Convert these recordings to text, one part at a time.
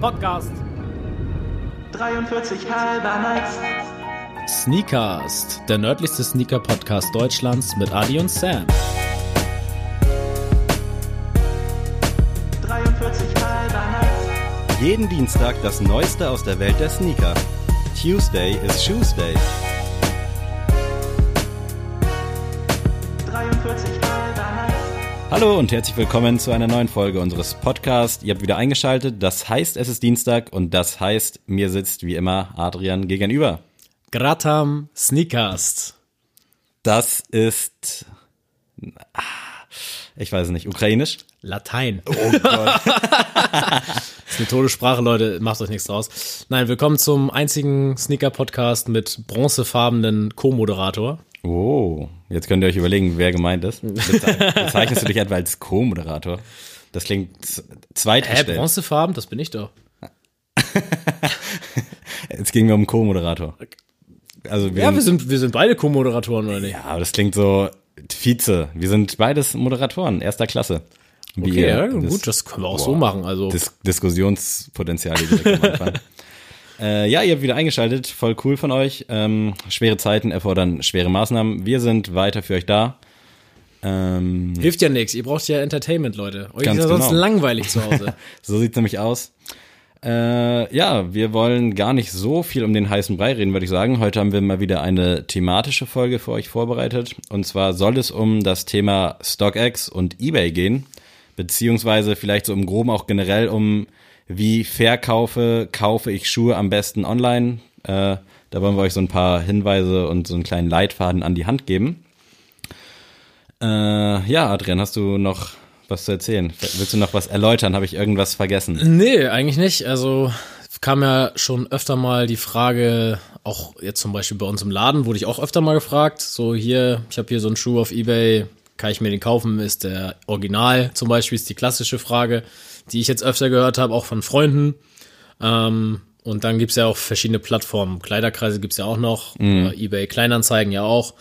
Podcast. 43 halber nice. Sneakast, der nördlichste Sneaker-Podcast Deutschlands mit Adi und Sam. 43 halber nice. Jeden Dienstag das Neueste aus der Welt der Sneaker. Tuesday is Shoes Day. Hallo und herzlich willkommen zu einer neuen Folge unseres Podcasts. Ihr habt wieder eingeschaltet. Das heißt, es ist Dienstag und das heißt, mir sitzt wie immer Adrian gegenüber. Gratam Sneakast. Das ist, ah, ich weiß es nicht, ukrainisch? Latein. Oh Gott. Das ist eine Todessprache, Leute, macht euch nichts draus. Nein, willkommen zum einzigen Sneaker-Podcast mit bronzefarbenen Co-Moderator. Oh, jetzt könnt ihr euch überlegen, wer gemeint ist. Beze- Bezeichnest du dich etwa als Co-Moderator? Das klingt z- Hä, zweitgestellt. bronzefarben? Das bin ich doch. Es ging mir um Co-Moderator. Also wir Ja, sind- wir sind, wir sind beide Co-Moderatoren, oder nicht? Ja, aber das klingt so Vize. Wir sind beides Moderatoren erster Klasse. Wie Okay, ja, gut, das können wir auch Boah. so machen. Also, Dis Diskussionspotenzial hier direkt am Anfang. Äh, ja, ihr habt wieder eingeschaltet. Voll cool von euch. Ähm, schwere Zeiten erfordern schwere Maßnahmen. Wir sind weiter für euch da. Ähm, hilft ja nichts. Ihr braucht ja Entertainment, Leute. Euch ist ja sonst genau. langweilig zu Hause. so sieht's nämlich aus. Äh, ja, wir wollen gar nicht so viel um den heißen Brei reden, würde ich sagen. Heute haben wir mal wieder eine thematische Folge für euch vorbereitet. Und zwar soll es um das Thema StockX und eBay gehen. Beziehungsweise vielleicht so im Groben auch generell um, wie verkaufe, kaufe ich Schuhe am besten online. Äh, da wollen wir euch so ein paar Hinweise und so einen kleinen Leitfaden an die Hand geben. Äh, ja, Adrian, hast du noch was zu erzählen? Willst du noch was erläutern? Habe ich irgendwas vergessen? nee, eigentlich nicht. Also kam ja schon öfter mal die Frage, auch jetzt zum Beispiel bei uns im Laden, wurde ich auch öfter mal gefragt, so hier, ich habe hier so einen Schuh auf Ebay, kann ich mir den kaufen? Ist der Original zum Beispiel, ist die klassische Frage, die ich jetzt öfter gehört habe, auch von Freunden. Ähm, und dann gibt's ja auch verschiedene Plattformen. Kleiderkreise gibt's ja auch noch, äh, eBay Kleinanzeigen ja auch.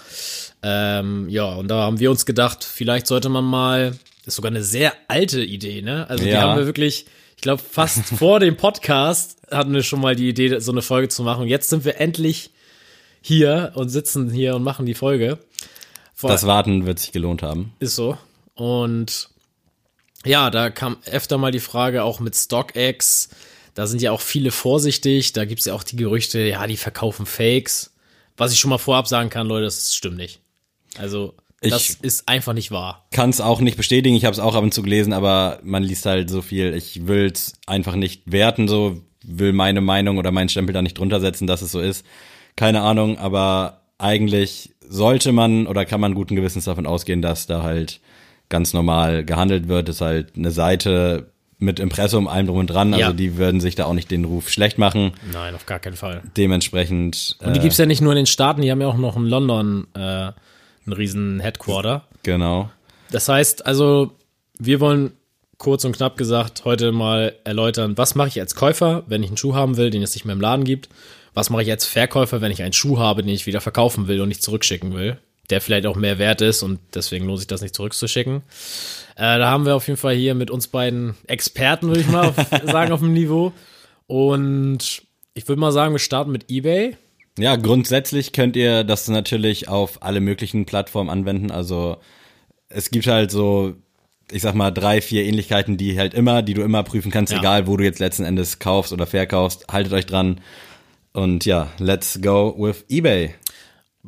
Ähm, ja, und da haben wir uns gedacht, vielleicht sollte man mal, ist sogar eine sehr alte Idee, ne? Also die Ja. haben wir wirklich, ich glaube, fast vor dem Podcast hatten wir schon mal die Idee, so eine Folge zu machen. Und jetzt sind wir endlich hier und sitzen hier und machen die Folge. Vor, Das Warten wird sich gelohnt haben. ist so. Und ja, da kam öfter mal die Frage, auch mit StockX, da sind ja auch viele vorsichtig, da gibt's ja auch die Gerüchte, ja, die verkaufen Fakes. Was ich schon mal vorab sagen kann, Leute, das stimmt nicht. Also, das Ich- ist einfach nicht wahr. Kann es auch nicht bestätigen, ich habe es auch ab und zu gelesen, aber man liest halt so viel. Ich will es einfach nicht werten, so will meine Meinung oder meinen Stempel da nicht drunter setzen, dass es so ist. Keine Ahnung, aber eigentlich sollte man oder kann man guten Gewissens davon ausgehen, dass da halt ganz normal gehandelt wird. Das ist halt eine Seite mit Impressum, allem drum und dran. Also Ja. die würden sich da auch nicht den Ruf schlecht machen. Nein, auf gar keinen Fall. Dementsprechend. Und die gibt's ja nicht nur in den Staaten, die haben ja auch noch in London äh, einen riesen Headquarter. Genau. Das heißt also, wir wollen kurz und knapp gesagt heute mal erläutern, was mache ich als Käufer, wenn ich einen Schuh haben will, den es nicht mehr im Laden gibt. Was mache ich als Verkäufer, wenn ich einen Schuh habe, den ich wieder verkaufen will und nicht zurückschicken will. Der vielleicht auch mehr wert ist und deswegen lohnt sich das nicht zurückzuschicken. Äh, da haben wir auf jeden Fall hier mit uns beiden Experten, würde ich mal auf, sagen, auf dem Niveau. Und ich würde mal sagen, wir starten mit eBay. Ja, grundsätzlich könnt ihr das natürlich auf alle möglichen Plattformen anwenden. Also es gibt halt so, ich sag mal, drei, vier Ähnlichkeiten, die halt immer, die du immer prüfen kannst, Ja. egal wo du jetzt letzten Endes kaufst oder verkaufst. Haltet euch dran. Und ja, let's go with eBay.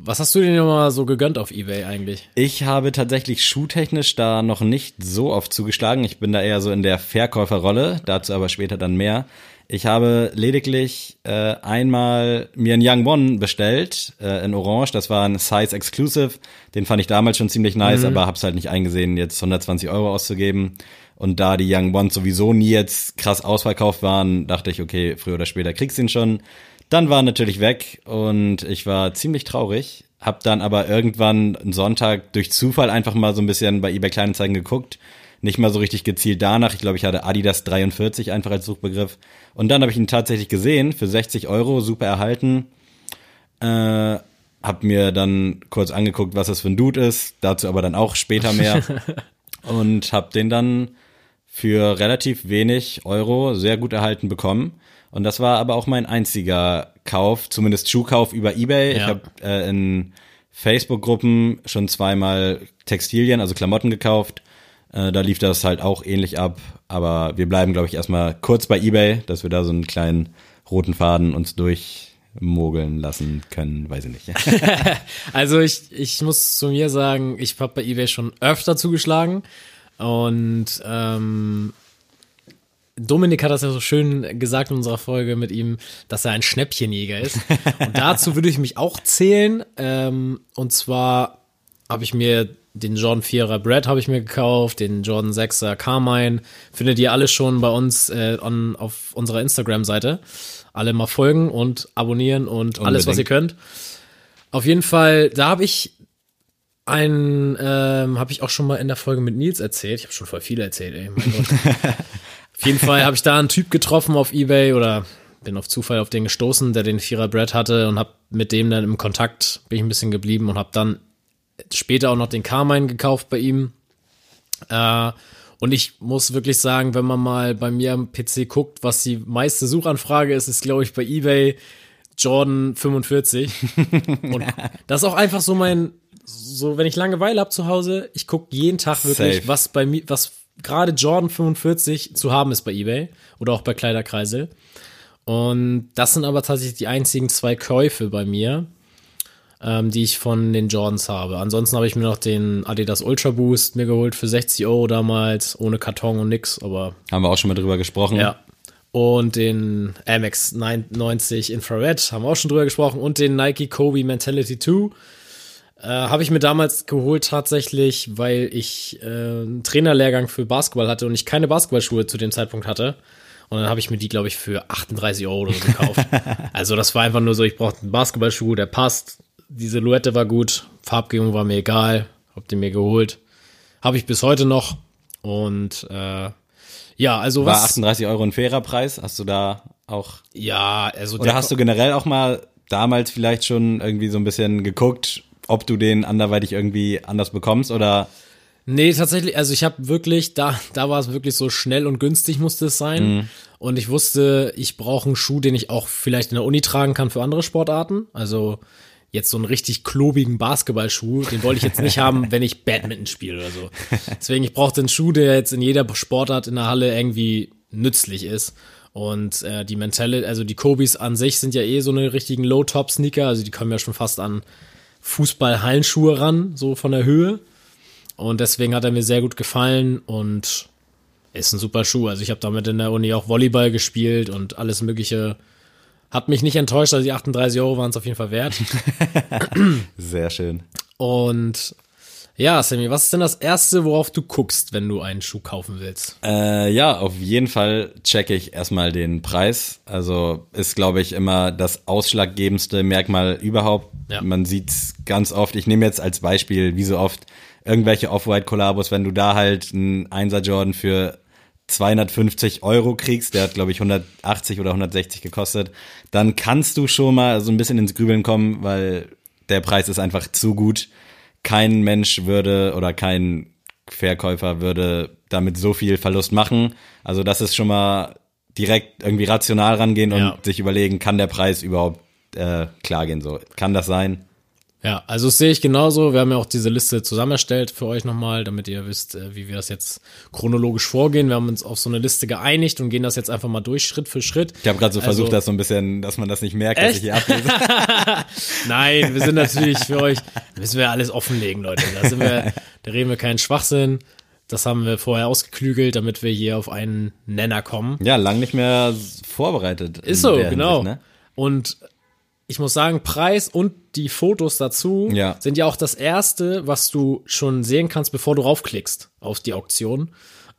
Was hast du denn immer so gegönnt auf eBay eigentlich? Ich habe tatsächlich schuhtechnisch da noch nicht so oft zugeschlagen. Ich bin da eher so in der Verkäuferrolle, dazu aber später dann mehr. Ich habe lediglich äh, einmal mir einen Young One bestellt äh, in Orange. Das war ein Size Exclusive. Den fand ich damals schon ziemlich nice, aber hab's halt nicht eingesehen, jetzt 120 Euro auszugeben. Und da die Young Ones sowieso nie jetzt krass ausverkauft waren, dachte ich, okay, früher oder später kriegst du ihn schon. Dann war er natürlich weg und ich war ziemlich traurig. Hab dann aber irgendwann einen Sonntag durch Zufall einfach mal so ein bisschen bei eBay Kleinanzeigen geguckt. Nicht mal so richtig gezielt danach. Ich glaube, ich hatte Adidas 43 einfach als Suchbegriff. Und dann habe ich ihn tatsächlich gesehen für 60 Euro, super erhalten. Äh, hab mir dann kurz angeguckt, was das für ein Dude ist. Dazu aber dann auch später mehr. und hab den dann für relativ wenig Euro sehr gut erhalten bekommen. Und das war aber auch mein einziger Kauf, zumindest Schuhkauf über eBay. Ja. Ich habe äh, in Facebook-Gruppen schon zweimal Textilien, also Klamotten gekauft. Äh, da lief das halt auch ähnlich ab. Aber wir bleiben, glaube ich, erstmal kurz bei eBay, dass wir da so einen kleinen roten Faden uns durchmogeln lassen können, weiß ich nicht. Also ich, ich muss zu mir sagen, ich habe bei eBay schon öfter zugeschlagen und ähm, Dominik hat das ja so schön gesagt in unserer Folge mit ihm, dass er ein Schnäppchenjäger ist. Und dazu würde ich mich auch zählen. Ähm, und zwar habe ich mir den Jordan 4er Brad habe ich mir gekauft, den Jordan 6er Carmine. Findet ihr alle schon bei uns äh, on, auf unserer Instagram-Seite. Alle mal folgen und abonnieren und alles, was ihr Unbedingt. könnt. Auf jeden Fall, da habe ich ein, ähm, habe ich auch schon mal in der Folge mit Nils erzählt. Ich habe schon voll viel erzählt, ey. Mein Gott. auf jeden Fall habe ich da einen Typ getroffen auf Ebay oder bin auf Zufall auf den gestoßen, der den Vierer Brad hatte und habe mit dem dann im Kontakt bin ich ein bisschen geblieben und habe dann später auch noch den Carmine gekauft bei ihm. Äh, und ich muss wirklich sagen, wenn man mal bei mir am PC guckt, was die meiste Suchanfrage ist, ist glaube ich bei eBay Jordan 45. Und das ist auch einfach so mein, so wenn ich Langeweile habe zu Hause, ich gucke jeden Tag wirklich, Safe. was bei mir, was gerade Jordan 45 zu haben ist bei eBay oder auch bei Kleiderkreisel. Und das sind aber tatsächlich die einzigen zwei Käufe bei mir, ähm, die ich von den Jordans habe. Ansonsten habe ich mir noch den Adidas Ultra Boost mir geholt für 60 Euro damals, ohne Karton und nix, aber Haben wir auch schon mal drüber gesprochen. ja. Und den Amex 90 Infrared, haben wir auch schon drüber gesprochen. Und den Nike Kobe Mentality 2. Äh, habe ich mir damals geholt tatsächlich, weil ich äh, einen Trainerlehrgang für Basketball hatte und ich keine Basketballschuhe zu dem Zeitpunkt hatte. Und dann habe ich mir die, glaube ich, für 38 Euro oder so gekauft. also das war einfach nur so, ich brauchte einen Basketballschuh, der passt. Die Silhouette war gut, Farbgebung war mir egal, hab den mir geholt. Habe ich bis heute noch. Und äh, ja, also War was. 38 Euro ein fairer Preis? Hast du da auch Ja, also Oder hast du generell auch mal damals vielleicht schon irgendwie so ein bisschen geguckt, ob du den anderweitig irgendwie anders bekommst oder Nee, tatsächlich, also ich habe wirklich, da, da war es wirklich so schnell und günstig musste es sein. Mhm. Und ich wusste, ich brauche einen Schuh, den ich auch vielleicht in der Uni tragen kann für andere Sportarten. Also jetzt so einen richtig klobigen Basketballschuh, den wollte ich jetzt nicht haben, wenn ich Badminton spiele oder so. Deswegen, ich brauchte einen Schuh, der jetzt in jeder Sportart in der Halle irgendwie nützlich ist. Und äh, die Mentale, also die Kobis an sich sind ja eh so eine richtigen Low-Top-Sneaker, also die kommen ja schon fast an Fußball-Hallenschuhe ran, so von der Höhe. Und deswegen hat er mir sehr gut gefallen und ist ein super Schuh. Also ich habe damit in der Uni auch Volleyball gespielt und alles Mögliche. Hat mich nicht enttäuscht, also die 38 Euro waren es auf jeden Fall wert. sehr schön. Und ja, Sammy, was ist denn das Erste, worauf du guckst, wenn du einen Schuh kaufen willst? Äh, ja, auf jeden Fall checke ich erstmal den Preis. Also ist, glaube ich, immer das ausschlaggebendste Merkmal überhaupt. Ja. Man sieht's ganz oft. Ich nehme jetzt als Beispiel, wie so oft, irgendwelche Off-White-Kollabos, wenn du da halt einen 1er Jordan für 250 Euro kriegst, der hat, glaube ich, 180 oder 160 gekostet, dann kannst du schon mal so ein bisschen ins Grübeln kommen, weil der Preis ist einfach zu gut. Kein Mensch würde oder kein Verkäufer würde damit so viel Verlust machen. Also das ist schon mal direkt irgendwie rational rangehen und Ja. sich überlegen, kann der Preis überhaupt äh, klar gehen? So, kann das sein? Ja, also das sehe ich genauso. Wir haben ja auch diese Liste zusammen erstellt für euch nochmal, damit ihr wisst, äh, wie wir das jetzt chronologisch vorgehen. Wir haben uns auf so eine Liste geeinigt und gehen das jetzt einfach mal durch, Schritt für Schritt. Ich habe gerade so Also- versucht, das so ein bisschen, dass man das nicht merkt, dass Echt? ich hier ablese. Nein, wir sind natürlich für euch, müssen wir alles offenlegen, Leute. Da, sind wir, da reden wir keinen Schwachsinn. Das haben wir vorher ausgeklügelt, damit wir hier auf einen Nenner kommen. ja, lang nicht mehr vorbereitet. Ist so, genau. Hinsicht, ne? Und ich muss sagen, Preis und die Fotos dazu Ja. sind ja auch das erste, was du schon sehen kannst, bevor du raufklickst auf die Auktion.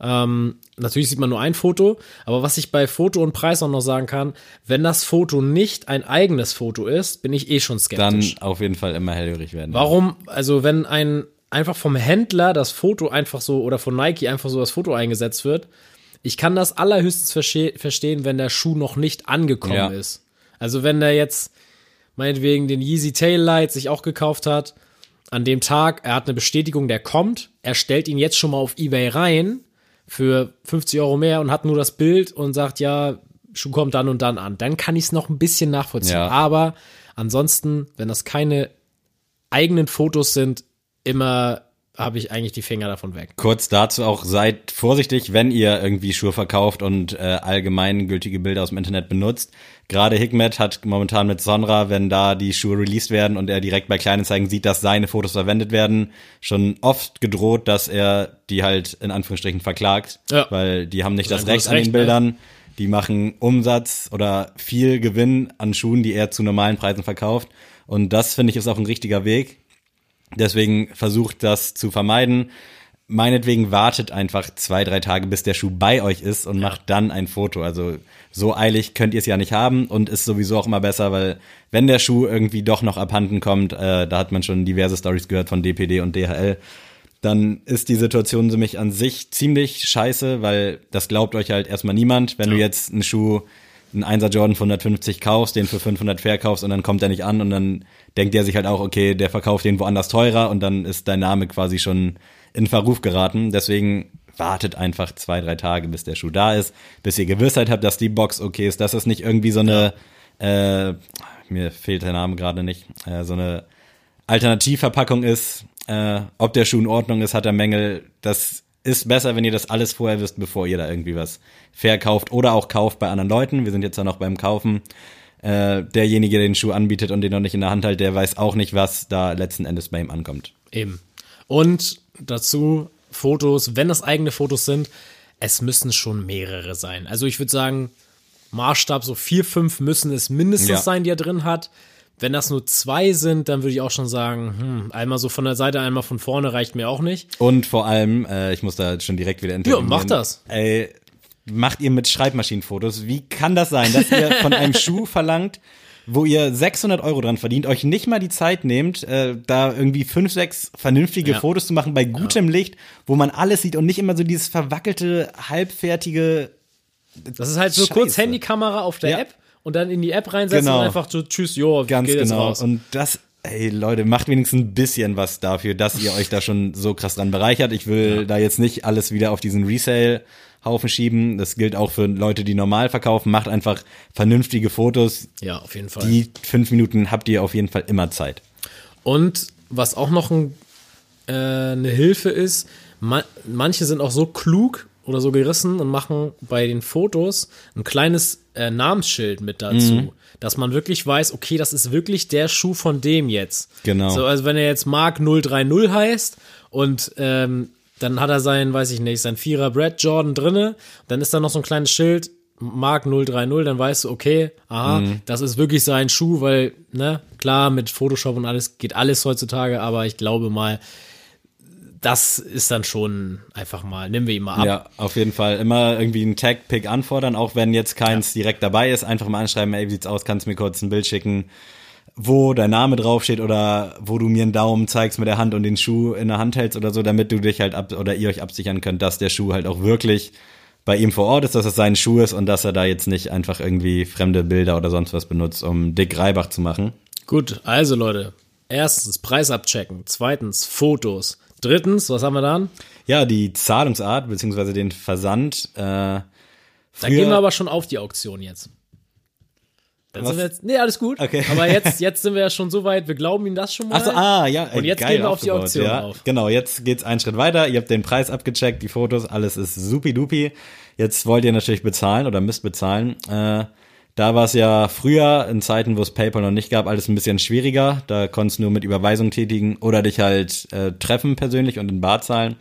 Ähm, natürlich sieht man nur ein Foto, aber was ich bei Foto und Preis auch noch sagen kann, wenn das Foto nicht ein eigenes Foto ist, bin ich eh schon Dann skeptisch. auf jeden Fall immer hellhörig werden. Warum, also wenn ein einfach vom Händler das Foto einfach so oder von Nike einfach so das Foto eingesetzt wird, ich kann das allerhöchstens verste verstehen, wenn der Schuh noch nicht angekommen Ja. ist. Also wenn der jetzt meinetwegen den Yeezy Taillight sich auch gekauft hat, an dem Tag, er hat eine Bestätigung, der kommt, er stellt ihn jetzt schon mal auf Ebay rein, für 50 Euro mehr und hat nur das Bild und sagt, ja, Schuh kommt dann und dann an. Dann kann ich es noch ein bisschen nachvollziehen. Ja. Aber ansonsten, wenn das keine eigenen Fotos sind, immer habe ich eigentlich die Finger davon weg. Kurz dazu auch, seid vorsichtig, wenn ihr irgendwie Schuhe verkauft und äh, allgemeingültige Bilder aus dem Internet benutzt. Gerade Hikmet hat momentan mit Sonra, wenn da die Schuhe released werden und er direkt bei Kleinanzeigen sieht, dass seine Fotos verwendet werden, schon oft gedroht, dass er die halt in Anführungsstrichen verklagt, Ja. weil die haben nicht das Sein Recht an den Recht, ne? Bildern. Die machen Umsatz oder viel Gewinn an Schuhen, die er zu normalen Preisen verkauft. Und das finde ich ist auch ein richtiger Weg. Deswegen versucht das zu vermeiden. Meinetwegen wartet einfach zwei, drei Tage, bis der Schuh bei euch ist und macht dann ein Foto. Also so eilig könnt ihr es ja nicht haben und ist sowieso auch immer besser, weil wenn der Schuh irgendwie doch noch abhanden kommt, äh, da hat man schon diverse Stories gehört von DPD und DHL, dann ist die Situation nämlich an sich ziemlich scheiße, weil das glaubt euch halt erstmal niemand. Wenn du jetzt einen Schuh, einen 1er Jordan für 150 kaufst, den für 500 verkaufst und dann kommt er nicht an und dann denkt er sich halt auch, okay, der verkauft den woanders teurer und dann ist dein Name quasi schon in Verruf geraten. Deswegen wartet einfach zwei, drei Tage, bis der Schuh da ist, bis ihr Gewissheit habt, dass die Box okay ist, dass es nicht irgendwie so eine, äh, mir fehlt der Name gerade nicht, äh, so eine Alternativverpackung ist, äh, ob der Schuh in Ordnung ist, hat er Mängel. Das ist besser, wenn ihr das alles vorher wisst, bevor ihr da irgendwie was verkauft oder auch kauft bei anderen Leuten. Wir sind jetzt ja noch beim Kaufen. Äh, derjenige, der den Schuh anbietet und den noch nicht in der Hand hält, der weiß auch nicht, was da letzten Endes bei ihm ankommt. Eben. Und dazu Fotos, wenn das eigene Fotos sind, es müssen schon mehrere sein. Also ich würde sagen, Maßstab so vier, fünf müssen es mindestens Ja. sein, die er drin hat. Wenn das nur zwei sind, dann würde ich auch schon sagen, hm, einmal so von der Seite, einmal von vorne reicht mir auch nicht. Und vor allem, äh, ich muss da schon direkt wieder intervenieren. mach das. Ey, macht ihr mit Schreibmaschinenfotos? Wie kann das sein, dass ihr von einem Schuh verlangt, wo ihr 600 Euro dran verdient, euch nicht mal die Zeit nehmt, äh, da irgendwie fünf, sechs vernünftige Ja. Fotos zu machen bei gutem Licht, wo man alles sieht und nicht immer so dieses verwackelte, halbfertige Das ist halt so Scheiße. kurz Handykamera auf der Ja. App und dann in die App reinsetzen Genau. und einfach so, tschüss, jo, Ganz geht jetzt genau. raus. Und das, ey Leute, macht wenigstens ein bisschen was dafür, dass ihr euch da schon so krass dran bereichert. Ich will da jetzt nicht alles wieder auf diesen Resale-Haufen schieben. Das gilt auch für Leute, die normal verkaufen. Macht einfach vernünftige Fotos. ja, auf jeden Fall. Die fünf Minuten habt ihr auf jeden Fall immer Zeit. Und was auch noch ein, äh, eine Hilfe ist, ma manche sind auch so klug oder so gerissen und machen bei den Fotos ein kleines äh, Namensschild mit dazu, Mhm. dass man wirklich weiß, okay, das ist wirklich der Schuh von dem jetzt. Genau. So, also wenn er jetzt Mark 030 heißt und ähm, dann hat er sein, weiß ich nicht, sein Vierer Brad Jordan drinne, dann ist da noch so ein kleines Schild, Mark 030, dann weißt du, okay, aha, Mhm. das ist wirklich sein Schuh, weil, ne, klar, mit Photoshop und alles geht alles heutzutage, aber ich glaube mal, das ist dann schon einfach mal, nehmen wir ihn mal ab. Ja, auf jeden Fall. Immer irgendwie einen Tag-Pick anfordern, auch wenn jetzt keins direkt dabei ist. Einfach mal anschreiben, ey, wie sieht's aus? Kannst du mir kurz ein Bild schicken, wo dein Name draufsteht oder wo du mir einen Daumen zeigst mit der Hand und den Schuh in der Hand hältst oder so, damit du dich halt ab oder ihr euch absichern könnt, dass der Schuh halt auch wirklich bei ihm vor Ort ist, dass es sein Schuh ist und dass er da jetzt nicht einfach irgendwie fremde Bilder oder sonst was benutzt, um Dick Reibach zu machen. Gut, also Leute, erstens Preis abchecken, zweitens Fotos, drittens, was haben wir dann? Ja, die Zahlungsart beziehungsweise den Versand. Äh, Da gehen wir aber schon auf die Auktion jetzt. Dann Was? sind wir jetzt, nee, alles gut. Okay. Aber jetzt, jetzt sind wir ja schon so weit, wir glauben ihm das schon mal. Ach so, ah, ja. Und jetzt gehen wir auf die Auktion ja. auf. Genau, jetzt geht's einen Schritt weiter. Ihr habt den Preis abgecheckt, die Fotos, alles ist supi-dupi. Jetzt wollt ihr natürlich bezahlen oder müsst bezahlen. Äh, da war es ja früher, in Zeiten, wo es PayPal noch nicht gab, alles ein bisschen schwieriger. Da konntest du nur mit Überweisung tätigen oder dich halt äh, treffen persönlich und in Bar zahlen.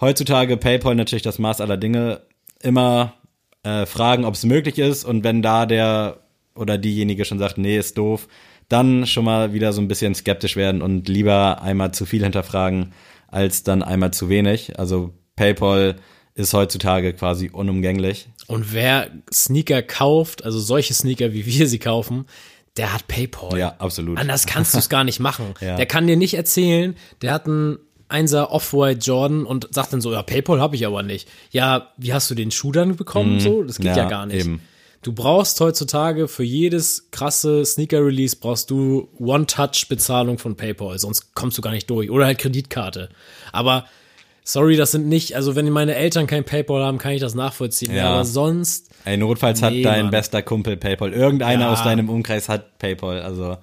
Heutzutage PayPal natürlich das Maß aller Dinge. Immer äh, fragen, ob es möglich ist und wenn da der oder diejenige schon sagt, nee, ist doof, dann schon mal wieder so ein bisschen skeptisch werden und lieber einmal zu viel hinterfragen, als dann einmal zu wenig. Also PayPal ist heutzutage quasi unumgänglich. Und wer Sneaker kauft, also solche Sneaker, wie wir sie kaufen, der hat PayPal. Ja, absolut. Anders kannst du es gar nicht machen. Ja. Der kann dir nicht erzählen, der hat einen Einser Off-White Jordan und sagt dann so, ja, PayPal habe ich aber nicht. Ja, wie hast du den Schuh dann bekommen? So, das geht ja, Mhm. Ja, gar nicht. eben. Du brauchst heutzutage für jedes krasse Sneaker-Release brauchst du One-Touch-Bezahlung von PayPal, sonst kommst du gar nicht durch. Oder halt Kreditkarte. Aber Sorry, das sind nicht, also wenn meine Eltern kein PayPal haben, kann ich das nachvollziehen. Ja. Aber sonst, Ey, notfalls hat Nee, dein Mann. bester Kumpel PayPal. Irgendeiner Ja. aus deinem Umkreis hat PayPal. Also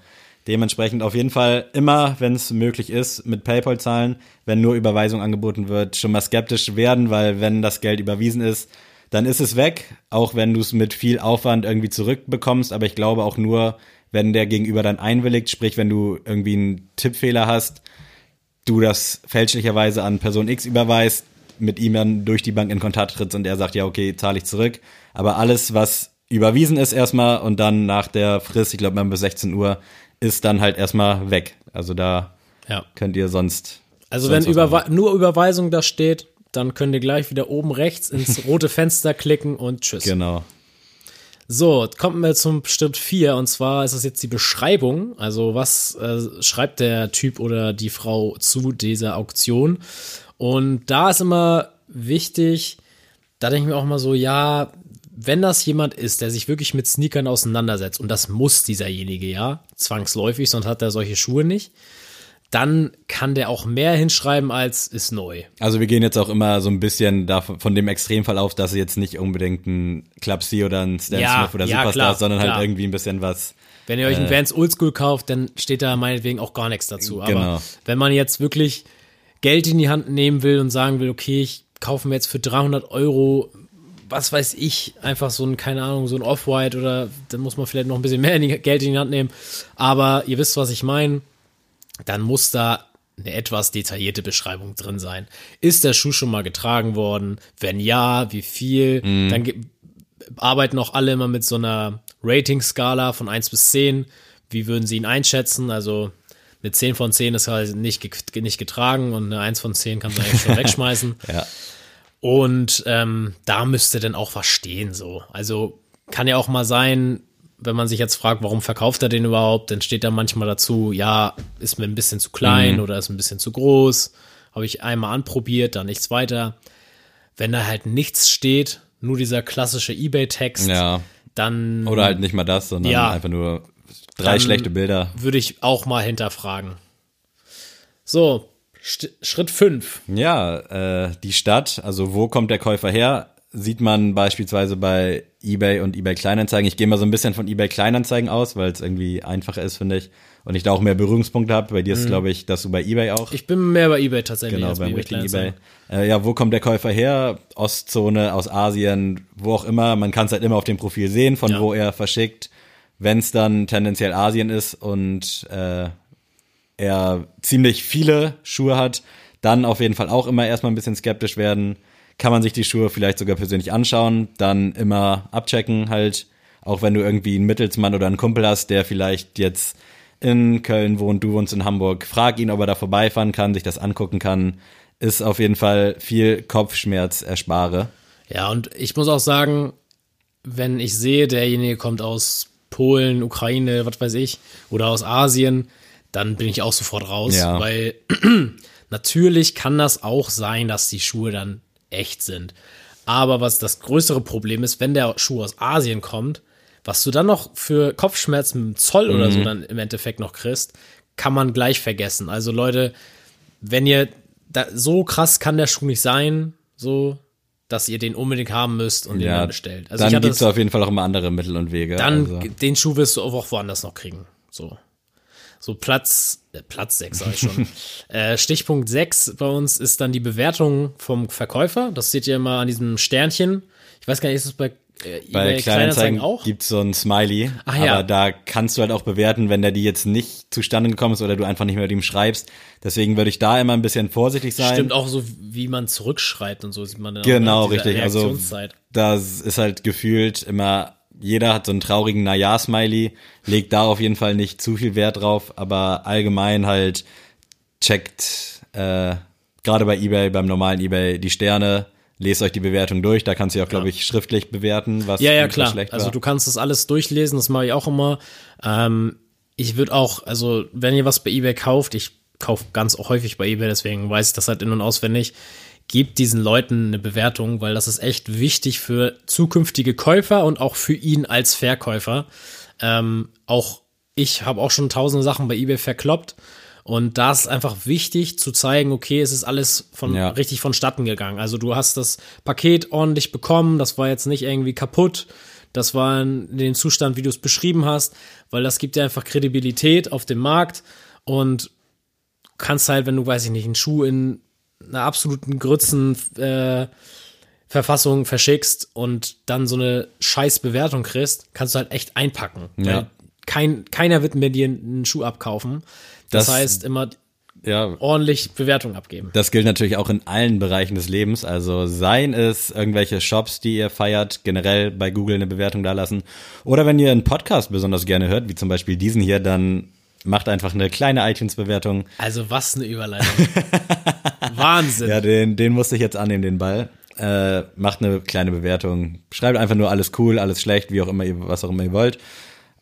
dementsprechend auf jeden Fall immer, wenn es möglich ist, mit PayPal zahlen. Wenn nur Überweisung angeboten wird, schon mal skeptisch werden, weil wenn das Geld überwiesen ist, dann ist es weg. Auch wenn du es mit viel Aufwand irgendwie zurückbekommst. Aber ich glaube auch nur, wenn der Gegenüber dann einwilligt, sprich, wenn du irgendwie einen Tippfehler hast, du das fälschlicherweise an Person X überweist, mit ihm dann durch die Bank in Kontakt trittst und er sagt, ja, okay, zahle ich zurück. Aber alles, was überwiesen ist erstmal und dann nach der Frist, ich glaube mal bis 16 Uhr, ist dann halt erstmal weg. Also da ja. könnt ihr sonst. Also sonst wenn Überwe machen. nur Überweisung da steht, dann könnt ihr gleich wieder oben rechts ins rote Fenster klicken und tschüss. Genau. So, kommen wir zum Schritt 4 und zwar ist das jetzt die Beschreibung. Also was äh, schreibt der Typ oder die Frau zu dieser Auktion? Und da ist immer wichtig, da denke ich mir auch mal so, ja, wenn das jemand ist, der sich wirklich mit Sneakern auseinandersetzt, und das muss dieserjenige ja, zwangsläufig, sonst hat er solche Schuhe nicht, dann kann der auch mehr hinschreiben als ist neu. Also wir gehen jetzt auch immer so ein bisschen davon, von dem Extremfall auf, dass es jetzt nicht unbedingt ein Club C oder ein Stan Ja, Smith oder ja, Superstar klar, ist, sondern halt klar. irgendwie ein bisschen was. Wenn ihr euch einen Vans Oldschool kauft, dann steht da meinetwegen auch gar nichts dazu. Aber Genau. wenn man jetzt wirklich Geld in die Hand nehmen will und sagen will, okay, ich kaufe mir jetzt für 300 Euro, was weiß ich, einfach so ein, keine Ahnung, so ein Off-White oder dann muss man vielleicht noch ein bisschen mehr Geld in die Hand nehmen. Aber ihr wisst, was ich meine. Dann muss da eine etwas detaillierte Beschreibung drin sein. Ist der Schuh schon mal getragen worden? Wenn ja, wie viel? Dann ge- arbeiten auch alle immer mit so einer Rating-Skala von 1 bis 10. Wie würden sie ihn einschätzen? Also eine 10 von 10 ist halt nicht, ge nicht getragen und eine 1 von 10 kann man eigentlich schon wegschmeißen. Ja. Und ähm, da müsste dann auch was stehen so. Also kann ja auch mal sein, wenn man sich jetzt fragt, warum verkauft er den überhaupt, dann steht da manchmal dazu, ja, ist mir ein bisschen zu klein oder ist ein bisschen zu groß. Habe ich einmal anprobiert, dann nichts weiter. Wenn da halt nichts steht, nur dieser klassische Ebay-Text, Ja. dann Oder halt nicht mal das, sondern Ja. einfach nur drei schlechte Bilder. würde ich auch mal hinterfragen. So, St Schritt 5. Ja, äh, die Stadt, also wo kommt der Käufer her, sieht man beispielsweise bei eBay und eBay Kleinanzeigen. Ich gehe mal so ein bisschen von eBay Kleinanzeigen aus, weil es irgendwie einfacher ist, finde ich. Und ich da auch mehr Berührungspunkte habe. Bei dir ist, glaube ich, dass du bei eBay auch. Ich bin mehr bei eBay tatsächlich. Genau, als bei beim richtigen eBay. Äh, ja, wo kommt der Käufer her? Ostzone, aus Asien, wo auch immer. Man kann es halt immer auf dem Profil sehen, von Ja. wo er verschickt. Wenn es dann tendenziell Asien ist und äh, er ziemlich viele Schuhe hat, dann auf jeden Fall auch immer erstmal ein bisschen skeptisch werden. Kann man sich die Schuhe vielleicht sogar persönlich anschauen, dann immer abchecken halt, auch wenn du irgendwie einen Mittelsmann oder einen Kumpel hast, der vielleicht jetzt in Köln wohnt, du wohnst in Hamburg, frag ihn, ob er da vorbeifahren kann, sich das angucken kann, ist auf jeden Fall viel Kopfschmerz erspare. Ja, und ich muss auch sagen, wenn ich sehe, derjenige kommt aus Polen, Ukraine, was weiß ich, oder aus Asien, dann bin ich auch sofort raus, Ja. weil natürlich kann das auch sein, dass die Schuhe dann echt sind. Aber was das größere Problem ist, wenn der Schuh aus Asien kommt, was du dann noch für Kopfschmerzen mit dem Zoll oder so dann im Endeffekt noch kriegst, kann man gleich vergessen. Also Leute, wenn ihr da, so krass kann der Schuh nicht sein, so, dass ihr den unbedingt haben müsst und den dann bestellt. Also dann gibt's es, auf jeden Fall auch immer andere Mittel und Wege. dann also. den Schuh wirst du auch woanders noch kriegen. So. So Platz, Platz 6 sag ich schon. äh, Stichpunkt 6 bei uns ist dann die Bewertung vom Verkäufer. Das seht ihr immer an diesem Sternchen. Ich weiß gar nicht, ist es bei, äh, Bei Kleinanzeigen auch? gibt's so ein Smiley, Ach ja. aber da kannst du halt auch bewerten, wenn der die jetzt nicht zustande gekommen ist oder du einfach nicht mehr mit ihm schreibst. Deswegen würde ich da immer ein bisschen vorsichtig sein. Stimmt auch so, wie man zurückschreibt und so sieht man dann Genau, auch richtig. Also das ist halt gefühlt immer, jeder hat so einen traurigen Naja-Smiley, legt da auf jeden Fall nicht zu viel Wert drauf, aber allgemein halt checkt, äh, gerade bei Ebay, beim normalen Ebay, die Sterne, lest euch die Bewertung durch, da kannst du ja auch, glaube ich, schriftlich bewerten, was Ja, ja, klar. schlecht Also war. du kannst das alles durchlesen, das mache ich auch immer. Ähm, ich würde auch, also wenn ihr was bei eBay kauft, ich kaufe ganz häufig bei eBay, deswegen weiß ich das halt in- und auswendig, gebt diesen Leuten eine Bewertung, weil das ist echt wichtig für zukünftige Käufer und auch für ihn als Verkäufer. Ähm, auch ich habe auch schon tausende Sachen bei eBay verkloppt Und da ist einfach wichtig zu zeigen, okay, es ist alles von Ja. richtig vonstatten gegangen. Also du hast das Paket ordentlich bekommen, das war jetzt nicht irgendwie kaputt, das war in dem Zustand, wie du es beschrieben hast, weil das gibt dir einfach Kredibilität auf dem Markt und kannst halt, wenn du, weiß ich nicht, einen Schuh in einer absoluten Grützen äh, Verfassung verschickst und dann so eine scheiß Bewertung kriegst, kannst du halt echt einpacken. Ja. Kein, keiner wird mir dir einen Schuh abkaufen. Das, Das- heißt, immer Ja, ordentlich Bewertung abgeben. Das gilt natürlich auch in allen Bereichen des Lebens. Also seien es irgendwelche Shops, die ihr feiert, generell bei Google eine Bewertung dalassen. Oder wenn ihr einen Podcast besonders gerne hört, wie zum Beispiel diesen hier, dann macht einfach eine kleine iTunes-Bewertung. Also was eine Überleitung. Wahnsinn. Ja, den, den musste ich jetzt annehmen, den Ball. Äh, macht eine kleine Bewertung. Schreibt einfach nur alles cool, alles schlecht, wie auch immer ihr, was auch immer ihr wollt.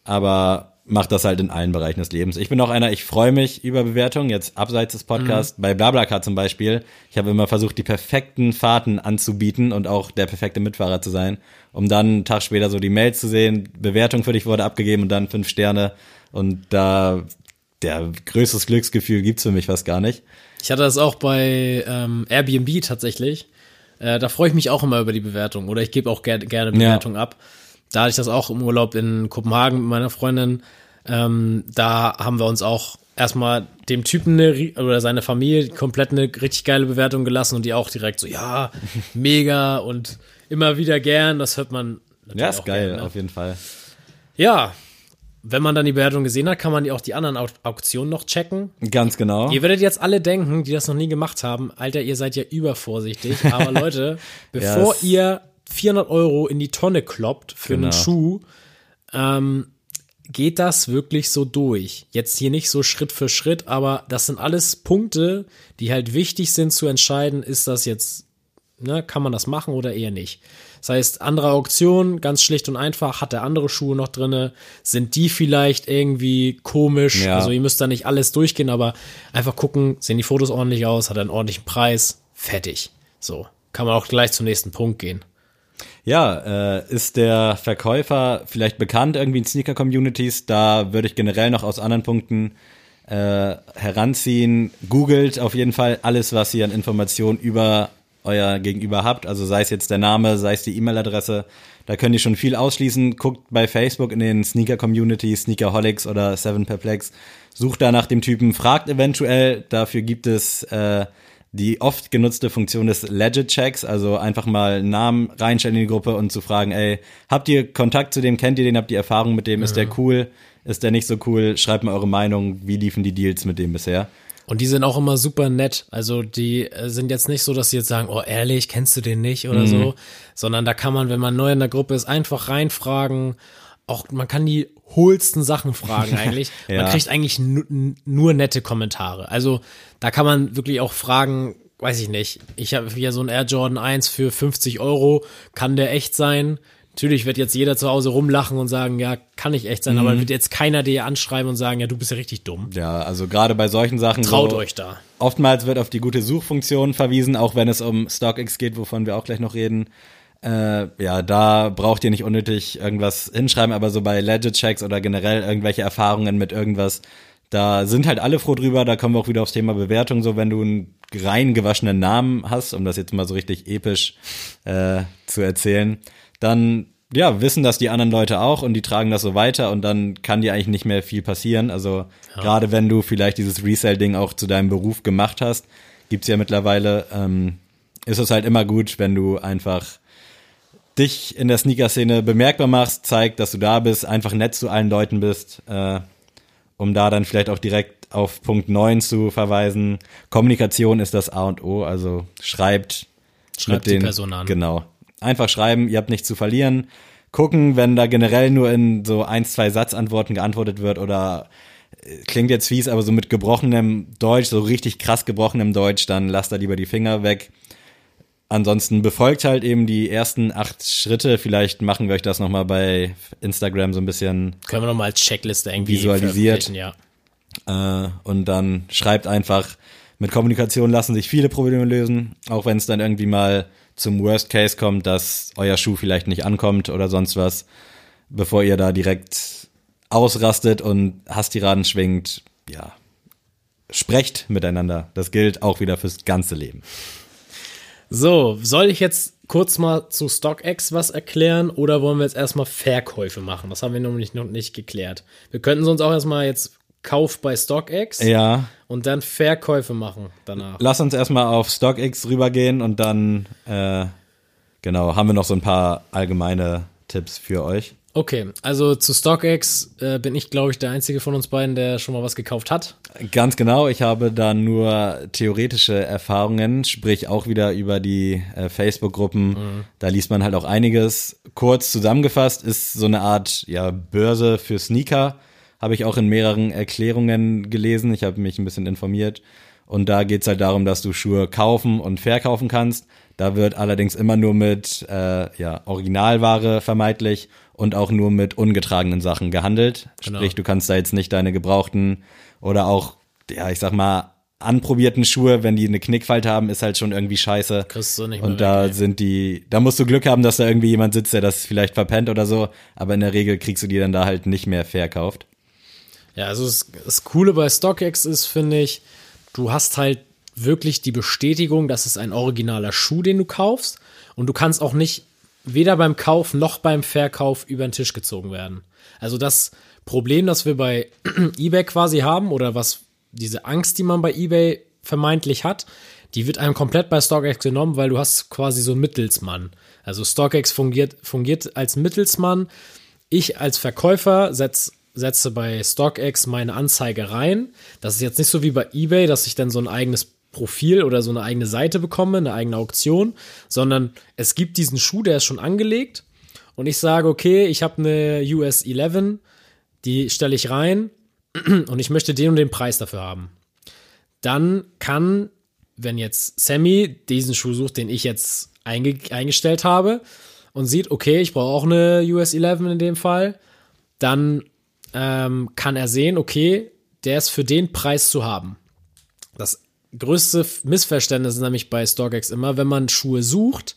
Aber macht das halt in allen Bereichen des Lebens. Ich bin auch einer, ich freue mich über Bewertungen, jetzt abseits des Podcasts. Bei BlaBlaCar zum Beispiel. Ich habe immer versucht, die perfekten Fahrten anzubieten und auch der perfekte Mitfahrer zu sein, um dann einen Tag später so die Mails zu sehen, Bewertung für dich wurde abgegeben und dann fünf Sterne. Und da, der größtes Glücksgefühl gibt's für mich fast gar nicht. Ich hatte das auch bei ähm, Airbnb tatsächlich. Äh, da freue ich mich auch immer über die Bewertung. Oder ich gebe auch ger gerne Bewertung ab. Da hatte ich das auch im Urlaub in Kopenhagen mit meiner Freundin. Ähm, da haben wir uns auch erstmal dem Typen eine, oder seine Familie komplett eine richtig geile Bewertung gelassen und die auch direkt so, ja, mega und immer wieder gern. Das hört man natürlich Ja, ist auch geil, gern, ne? auf jeden Fall. Ja, wenn man dann die Bewertung gesehen hat, kann man die auch die anderen Au Auktionen noch checken. Ganz genau. Ihr werdet jetzt alle denken, die das noch nie gemacht haben, Alter, ihr seid ja übervorsichtig. Aber Leute, bevor es- ihr 400 Euro in die Tonne kloppt für einen Genau. Schuh, ähm, geht das wirklich so durch. Jetzt hier nicht so Schritt für Schritt, aber das sind alles Punkte, die halt wichtig sind zu entscheiden, ist das jetzt, ne, kann man das machen oder eher nicht. Das heißt, andere Auktionen, ganz schlicht und einfach, hat er andere Schuhe noch drinne, sind die vielleicht irgendwie komisch, Ja. also ihr müsst da nicht alles durchgehen, aber einfach gucken, sehen die Fotos ordentlich aus, hat er einen ordentlichen Preis, fertig. So, kann man auch gleich zum nächsten Punkt gehen. Ja, äh, ist der Verkäufer vielleicht bekannt irgendwie in Sneaker-Communities? Da würde ich generell noch aus anderen Punkten äh, heranziehen. Googelt auf jeden Fall alles, was ihr an Informationen über euer Gegenüber habt. Also sei es jetzt der Name, sei es die E-Mail-Adresse. Da könnt ihr schon viel ausschließen. Guckt bei Facebook in den Sneaker-Communities, Sneakerholics oder Seven Perplex. Sucht da nach dem Typen, fragt eventuell. Dafür gibt es äh, die oft genutzte Funktion des Legit-Checks, also einfach mal einen Namen reinstellen in die Gruppe und zu fragen, ey, habt ihr Kontakt zu dem, kennt ihr den, habt ihr Erfahrung mit dem, ist der cool, ist der nicht so cool, schreibt mal eure Meinung, wie liefen die Deals mit dem bisher. Und die sind auch immer super nett. Also die äh, sind jetzt nicht so, dass sie jetzt sagen, oh ehrlich, kennst du den nicht oder so, sondern da kann man, wenn man neu in der Gruppe ist, einfach reinfragen. Auch man kann die hohlsten Sachen fragen eigentlich. Ja. Man kriegt eigentlich nu nur nette Kommentare. Also da kann man wirklich auch fragen, weiß ich nicht. Ich habe hier so ein Air Jordan 1 für 50 Euro. Kann der echt sein? Natürlich wird jetzt jeder zu Hause rumlachen und sagen, ja, kann nicht echt sein, aber wird jetzt keiner dir anschreiben und sagen, ja, du bist ja richtig dumm. Ja, also gerade bei solchen Sachen. Traut so, euch da. Oftmals wird auf die gute Suchfunktion verwiesen, auch wenn es um StockX geht, wovon wir auch gleich noch reden. Äh, ja, da braucht ihr nicht unnötig irgendwas hinschreiben, aber so bei Legit-Checks oder generell irgendwelche Erfahrungen mit irgendwas, da sind halt alle froh drüber. Da kommen wir auch wieder aufs Thema Bewertung. So, wenn du einen rein gewaschenen Namen hast, um das jetzt mal so richtig episch äh, zu erzählen, dann ja, wissen das die anderen Leute auch und die tragen das so weiter und dann kann dir eigentlich nicht mehr viel passieren. Also gerade wenn du vielleicht dieses Resell-Ding auch zu deinem Beruf gemacht hast, gibt's ja mittlerweile, ähm, ist es halt immer gut, wenn du einfach dich in der Sneaker-Szene bemerkbar machst, zeigt, dass du da bist, einfach nett zu allen Leuten bist, äh, um da dann vielleicht auch direkt auf Punkt 9 zu verweisen. Kommunikation ist das A und O, also schreibt, Schreibt mit den, die Person an. Genau. Einfach schreiben, ihr habt nichts zu verlieren. Gucken, wenn da generell nur in so ein, zwei Satzantworten geantwortet wird oder äh, klingt jetzt fies, aber so mit gebrochenem Deutsch, so richtig krass gebrochenem Deutsch, dann lasst da lieber die Finger weg. Ansonsten befolgt halt eben die ersten acht Schritte. Vielleicht machen wir euch das nochmal bei Instagram so ein bisschen Können wir nochmal als Checkliste irgendwie Visualisiert. Ja. äh, und dann schreibt einfach, mit Kommunikation lassen sich viele Probleme lösen, auch wenn es dann irgendwie mal zum Worst Case kommt, dass euer Schuh vielleicht nicht ankommt oder sonst was, bevor ihr da direkt ausrastet und Hastiraden schwingt, ja, sprecht miteinander. Das gilt auch wieder fürs ganze Leben. So, soll ich jetzt kurz mal zu StockX was erklären oder wollen wir jetzt erstmal Verkäufe machen? Das haben wir nämlich noch nicht geklärt. Wir könnten uns auch erstmal jetzt Kauf bei StockX Ja, und dann Verkäufe machen danach. lass uns erstmal auf StockX rübergehen und dann, äh, genau, haben wir noch so ein paar allgemeine Tipps für euch. Okay, also zu StockX äh, bin ich, glaube ich, der einzige von uns beiden, der schon mal was gekauft hat. Ganz genau, ich habe da nur theoretische Erfahrungen, sprich auch wieder über die äh, Facebook-Gruppen. Da liest man halt auch einiges. Kurz zusammengefasst ist so eine Art ja, Börse für Sneaker, habe ich auch in mehreren Erklärungen gelesen. Ich habe mich ein bisschen informiert. Und da geht's halt darum, dass du Schuhe kaufen und verkaufen kannst. Da wird allerdings immer nur mit äh, ja, Originalware vermeintlich und auch nur mit ungetragenen Sachen gehandelt. Genau. Sprich, du kannst da jetzt nicht deine gebrauchten oder auch, ja, ich sag mal, anprobierten Schuhe, wenn die eine Knickfalte haben, ist halt schon irgendwie scheiße. Kriegst du nicht mehr Und da weg, sind die, da musst du Glück haben, dass da irgendwie jemand sitzt, der das vielleicht verpennt oder so. Aber in der Regel kriegst du die dann da halt nicht mehr verkauft. Ja, also das, das Coole bei StockX ist, finde ich, du hast halt wirklich die Bestätigung, dass es ein originaler Schuh, den du kaufst. Und du kannst auch nicht weder beim Kauf noch beim Verkauf über den Tisch gezogen werden. Also das Problem, das wir bei eBay quasi haben oder was diese Angst, die man bei eBay vermeintlich hat, die wird einem komplett bei StockX genommen, weil du hast quasi so einen Mittelsmann. Also StockX fungiert, fungiert als Mittelsmann. Ich als Verkäufer setz, setze bei StockX meine Anzeige rein. Das ist jetzt nicht so wie bei eBay, dass ich dann so ein eigenes Profil oder so eine eigene Seite bekomme, eine eigene Auktion, sondern es gibt diesen Schuh, der ist schon angelegt und ich sage, okay, ich habe eine US 11, die stelle ich rein und ich möchte den und den Preis dafür haben. Dann kann, wenn jetzt Sammy diesen Schuh sucht, den ich jetzt einge eingestellt habe und sieht, okay, ich brauche auch eine US 11 in dem Fall, dann ähm, kann er sehen, okay, der ist für den Preis zu haben. Das größte Missverständnis ist nämlich bei StockX immer, wenn man Schuhe sucht,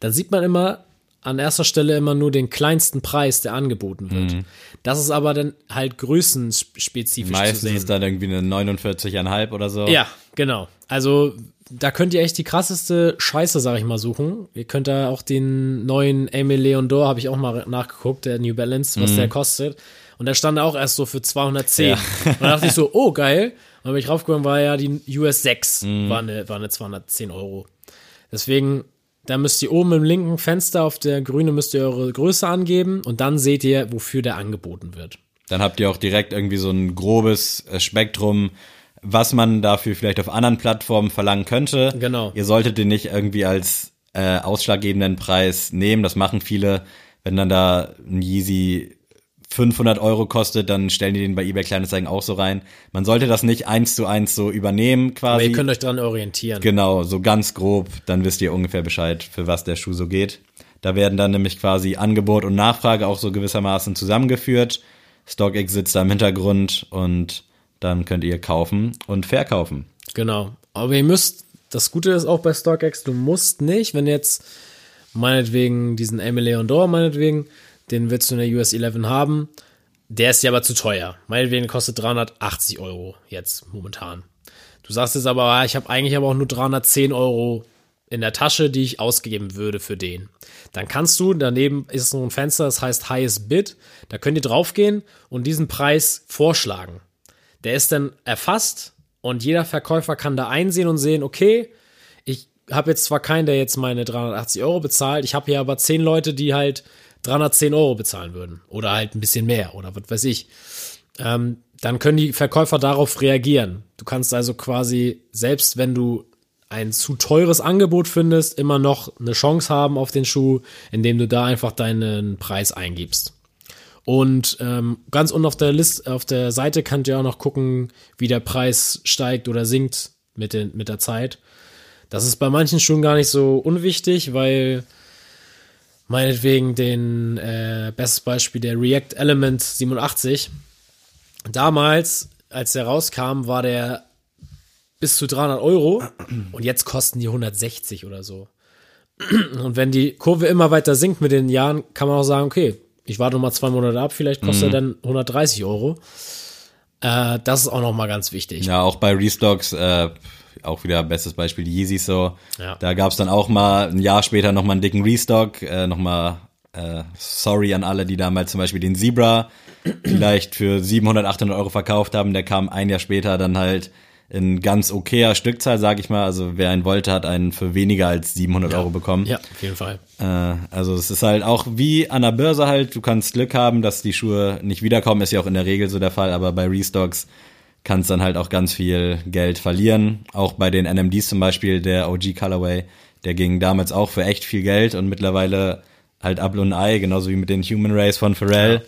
dann sieht man immer an erster Stelle immer nur den kleinsten Preis, der angeboten wird. Das ist aber dann halt größenspezifisch zu Meistens sehen. ist da irgendwie eine 49,5 oder so. Ja, genau. Also da könnt ihr echt die krasseste Scheiße, sag ich mal, suchen. Ihr könnt da auch den neuen Emil Leon Dor, habe ich auch mal nachgeguckt, der New Balance, was der kostet. Und der stand auch erst so für 210. Ja. Und da dachte ich so, oh geil. Und bin ich raufgekommen, war ja die US 6, war, eine, war eine 210 Euro. Deswegen, da müsst ihr oben im linken Fenster auf der grüne müsst ihr eure Größe angeben und dann seht ihr, wofür der angeboten wird. Dann habt ihr auch direkt irgendwie so ein grobes äh, Spektrum, was man dafür vielleicht auf anderen Plattformen verlangen könnte. Genau. Ihr solltet den nicht irgendwie als äh, ausschlaggebenden Preis nehmen. Das machen viele. Wenn dann da ein Yeezy 500 Euro kostet, dann stellen die den bei eBay Kleinanzeigen auch so rein. Man sollte das nicht eins zu eins so übernehmen Aber quasi. ihr könnt euch dran orientieren. Genau, so ganz grob, dann wisst ihr ungefähr Bescheid, für was der Schuh so geht. Da werden dann nämlich quasi Angebot und Nachfrage auch so gewissermaßen zusammengeführt. StockX sitzt da im Hintergrund und dann könnt ihr kaufen und verkaufen. Genau. Aber ihr müsst, das Gute ist auch bei StockX, du musst nicht, wenn jetzt meinetwegen diesen Emil Leon Dor, meinetwegen, den willst du in der US 11 haben, der ist ja aber zu teuer. Meinetwegen kostet 380 Euro jetzt momentan. Du sagst jetzt aber, ich habe eigentlich aber auch nur 310 Euro in der Tasche, die ich ausgegeben würde für den. Dann kannst du, daneben ist so ein Fenster, das heißt Highest Bid, da könnt ihr draufgehen und diesen Preis vorschlagen. Der ist dann erfasst und jeder Verkäufer kann da einsehen und sehen, okay, ich habe jetzt zwar keinen, der jetzt meine 380 Euro bezahlt, ich habe hier aber 10 Leute, die halt 310 Euro bezahlen würden. Oder halt ein bisschen mehr oder was weiß ich. Ähm, dann können die Verkäufer darauf reagieren. Du kannst also quasi, selbst wenn du ein zu teures Angebot findest, immer noch eine Chance haben auf den Schuh, indem du da einfach deinen Preis eingibst. Und ähm, ganz unten auf der List, auf der Seite könnt ihr auch noch gucken, wie der Preis steigt oder sinkt mit, den, mit der Zeit. Das ist bei manchen Schuhen gar nicht so unwichtig, weil meinetwegen den äh, bestes Beispiel der React Element 87. Damals, als der rauskam, war der bis zu 300 Euro und jetzt kosten die 160 oder so. Und wenn die Kurve immer weiter sinkt mit den Jahren, kann man auch sagen, okay, ich warte noch mal zwei Monate ab, vielleicht kostet er dann 130 Euro. Äh, das ist auch nochmal ganz wichtig. Ja, auch bei Restocks, äh, auch wieder bestes Beispiel, die Yeezys so. Ja. Da gab's dann auch mal ein Jahr später nochmal einen dicken Restock, äh, nochmal äh, sorry an alle, die damals zum Beispiel den Zebra vielleicht für 700, 800 Euro verkauft haben. Der kam ein Jahr später dann halt in ganz okayer Stückzahl, sag ich mal. Also wer einen wollte, hat einen für weniger als 700 Euro bekommen. Ja, auf jeden Fall. Äh, also es ist halt auch wie an der Börse halt, du kannst Glück haben, dass die Schuhe nicht wiederkommen, ist ja auch in der Regel so der Fall, aber bei Restocks kannst dann halt auch ganz viel Geld verlieren. Auch bei den NMDs zum Beispiel, der OG Colorway, der ging damals auch für echt viel Geld und mittlerweile halt Apple und Ei, genauso wie mit den Human Race von Pharrell.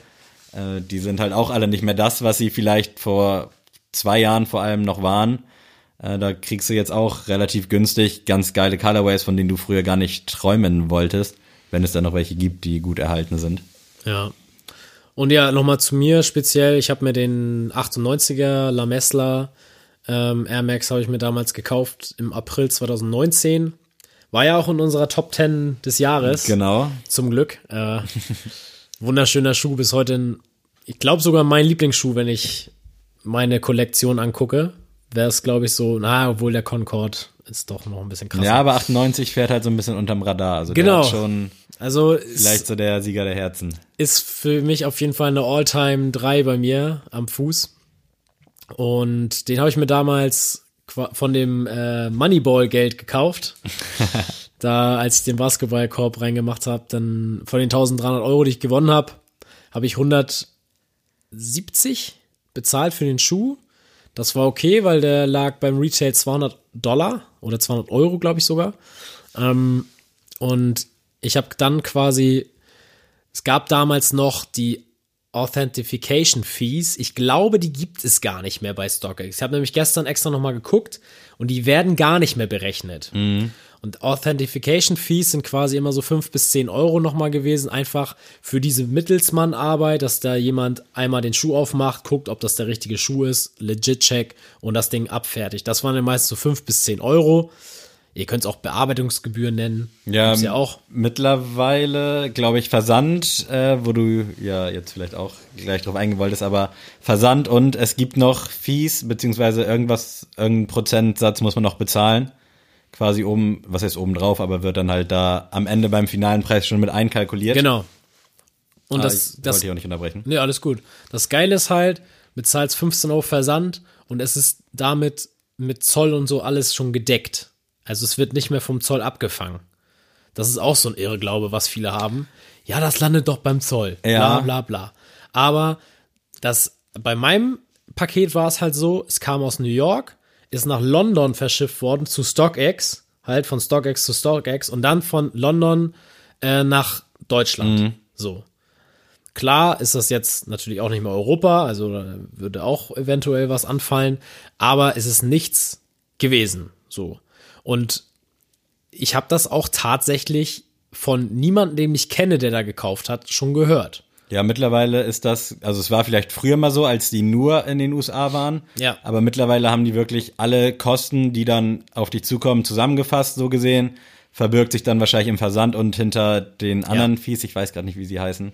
Äh, die sind halt auch alle nicht mehr das, was sie vielleicht vor zwei Jahren vor allem noch waren. Äh, da kriegst du jetzt auch relativ günstig ganz geile Colorways, von denen du früher gar nicht träumen wolltest, wenn es da noch welche gibt, die gut erhalten sind. Ja. Und ja, nochmal zu mir speziell. Ich habe mir den 98er La Mesla ähm, Air Max habe ich mir damals gekauft im April 2019. War ja auch in unserer Top 10 des Jahres. Genau. Zum Glück. Äh, wunderschöner Schuh bis heute. Ein, ich glaube sogar mein Lieblingsschuh, wenn ich meine Kollektion angucke. Wäre es, glaube ich, so, na, obwohl der Concorde ist doch noch ein bisschen krasser. Ja, aber 98 fährt halt so ein bisschen unterm Radar. Also Genau. schon also ist, vielleicht so der Sieger der Herzen. ist für mich auf jeden Fall eine All-Time 3 bei mir am Fuß. Und den habe ich mir damals von dem äh, Moneyball-Geld gekauft. da, als ich den Basketballkorb reingemacht habe, dann von den 1300 Euro, die ich gewonnen habe, habe ich 170 bezahlt für den Schuh. Das war okay, weil der lag beim Retail 200 Dollar oder 200 Euro, glaube ich sogar. Ähm, und ich habe dann quasi, es gab damals noch die Authentication Fees. Ich glaube, die gibt es gar nicht mehr bei StockX. Ich habe nämlich gestern extra nochmal geguckt und die werden gar nicht mehr berechnet. Und Authentication Fees sind quasi immer so fünf bis zehn Euro nochmal gewesen, einfach für diese Mittelsmann-Arbeit, dass da jemand einmal den Schuh aufmacht, guckt, ob das der richtige Schuh ist, legit check und das Ding abfertigt. Das waren dann meistens so fünf bis zehn Euro. Ihr könnt es auch Bearbeitungsgebühren nennen. Ja, ja auch. mittlerweile, glaube ich, Versand, äh, wo du ja jetzt vielleicht auch gleich drauf eingehen wolltest, aber Versand und es gibt noch Fees, beziehungsweise irgendwas, irgendeinen Prozentsatz muss man noch bezahlen. Quasi oben, was heißt oben drauf, aber wird dann halt da am Ende beim finalen Preis schon mit einkalkuliert. Genau. Und Ah, das, ich das, wollte ich auch nicht unterbrechen. Nee, alles gut. Das Geile ist halt, bezahlst 15 Euro Versand und es ist damit mit Zoll und so alles schon gedeckt. Also es wird nicht mehr vom Zoll abgefangen. Das ist auch so ein Irrglaube, was viele haben. Ja, das landet doch beim Zoll. Ja. Bla bla bla. Aber das, bei meinem Paket war es halt so, es kam aus New York, ist nach London verschifft worden zu StockX, halt von StockX zu StockX und dann von London äh, nach Deutschland. So. Klar ist das jetzt natürlich auch nicht mehr Europa, also würde auch eventuell was anfallen, aber es ist nichts gewesen. So. Und ich habe das auch tatsächlich von niemandem, den ich kenne, der da gekauft hat, schon gehört. Ja, mittlerweile ist das, also es war vielleicht früher mal so, als die nur in den USA waren. Ja. Aber mittlerweile haben die wirklich alle Kosten, die dann auf dich zukommen, zusammengefasst, so gesehen. Verbirgt sich dann wahrscheinlich im Versand und hinter den anderen Fees, ich weiß gerade nicht, wie sie heißen.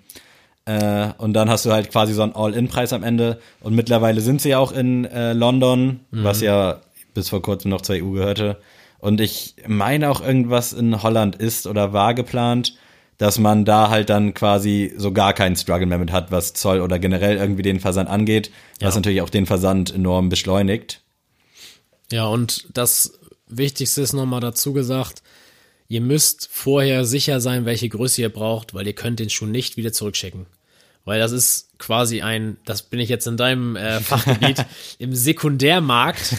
Äh, und dann hast du halt quasi so einen All-In-Preis am Ende. Und mittlerweile sind sie ja auch in äh, London, was ja bis vor kurzem noch zur EU gehörte. Und ich meine auch irgendwas in Holland ist oder war geplant, dass man da halt dann quasi so gar keinen Struggle mehr mit hat, was Zoll oder generell irgendwie den Versand angeht, was Ja. natürlich auch den Versand enorm beschleunigt. Ja, und das Wichtigste ist nochmal dazu gesagt, ihr müsst vorher sicher sein, welche Größe ihr braucht, weil ihr könnt den Schuh nicht wieder zurückschicken. Weil das ist quasi ein, das bin ich jetzt in deinem äh, Fachgebiet, im Sekundärmarkt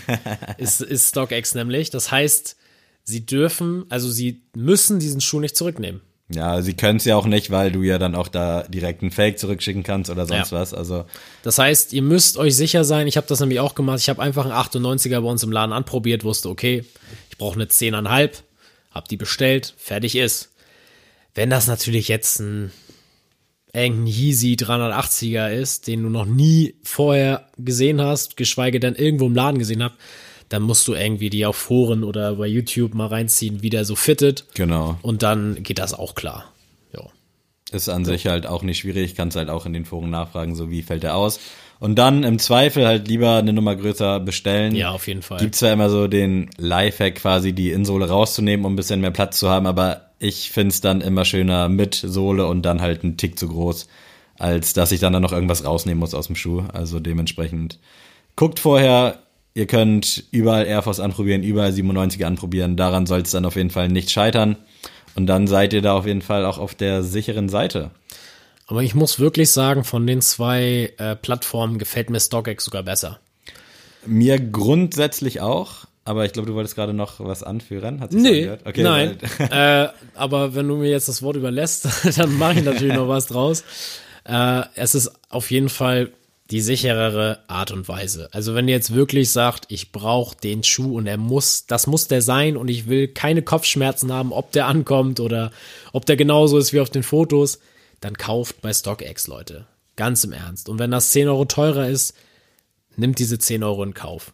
ist, ist StockX nämlich. Das heißt, sie dürfen, also sie müssen diesen Schuh nicht zurücknehmen. Ja, sie können es ja auch nicht, weil du ja dann auch da direkt einen Fake zurückschicken kannst oder sonst Ja. was. Also Das heißt, ihr müsst euch sicher sein, ich habe das nämlich auch gemacht, ich habe einfach einen 98er bei uns im Laden anprobiert, wusste, okay, ich brauche eine 10,5, hab die bestellt, fertig ist. Wenn das natürlich jetzt ein irgendein Yeezy 380er ist, den du noch nie vorher gesehen hast, geschweige denn irgendwo im Laden gesehen habt, dann musst du irgendwie die auf Foren oder bei YouTube mal reinziehen, wie der so fittet. genau. Und dann geht das auch klar. Ja. Ist an sich halt auch nicht schwierig, kannst halt auch in den Foren nachfragen, so wie fällt der aus. Und dann im Zweifel halt lieber eine Nummer größer bestellen. Ja, auf jeden Fall. Gibt zwar immer so den Lifehack quasi, die Insohle rauszunehmen, um ein bisschen mehr Platz zu haben, aber ich find's dann immer schöner mit Sohle und dann halt ein Tick zu groß, als dass ich dann, dann noch irgendwas rausnehmen muss aus dem Schuh. Also dementsprechend guckt vorher, ihr könnt überall Air Force anprobieren, überall 97er anprobieren, daran soll es dann auf jeden Fall nicht scheitern. Und dann seid ihr da auf jeden Fall auch auf der sicheren Seite. Aber ich muss wirklich sagen, von den zwei äh, Plattformen gefällt mir StockX sogar besser. Mir grundsätzlich auch, aber ich glaube, du wolltest gerade noch was anführen. Hat Nee? Okay, nein. äh, aber wenn du mir jetzt das Wort überlässt, dann mache ich natürlich noch was draus. Äh, es ist auf jeden Fall die sicherere Art und Weise. Also wenn ihr jetzt wirklich sagt, ich brauche den Schuh und er muss, das muss der sein und ich will keine Kopfschmerzen haben, ob der ankommt oder ob der genauso ist wie auf den Fotos, dann kauft bei StockX, Leute. Ganz im Ernst. Und wenn das 10 Euro teurer ist, nimmt diese 10 Euro in Kauf.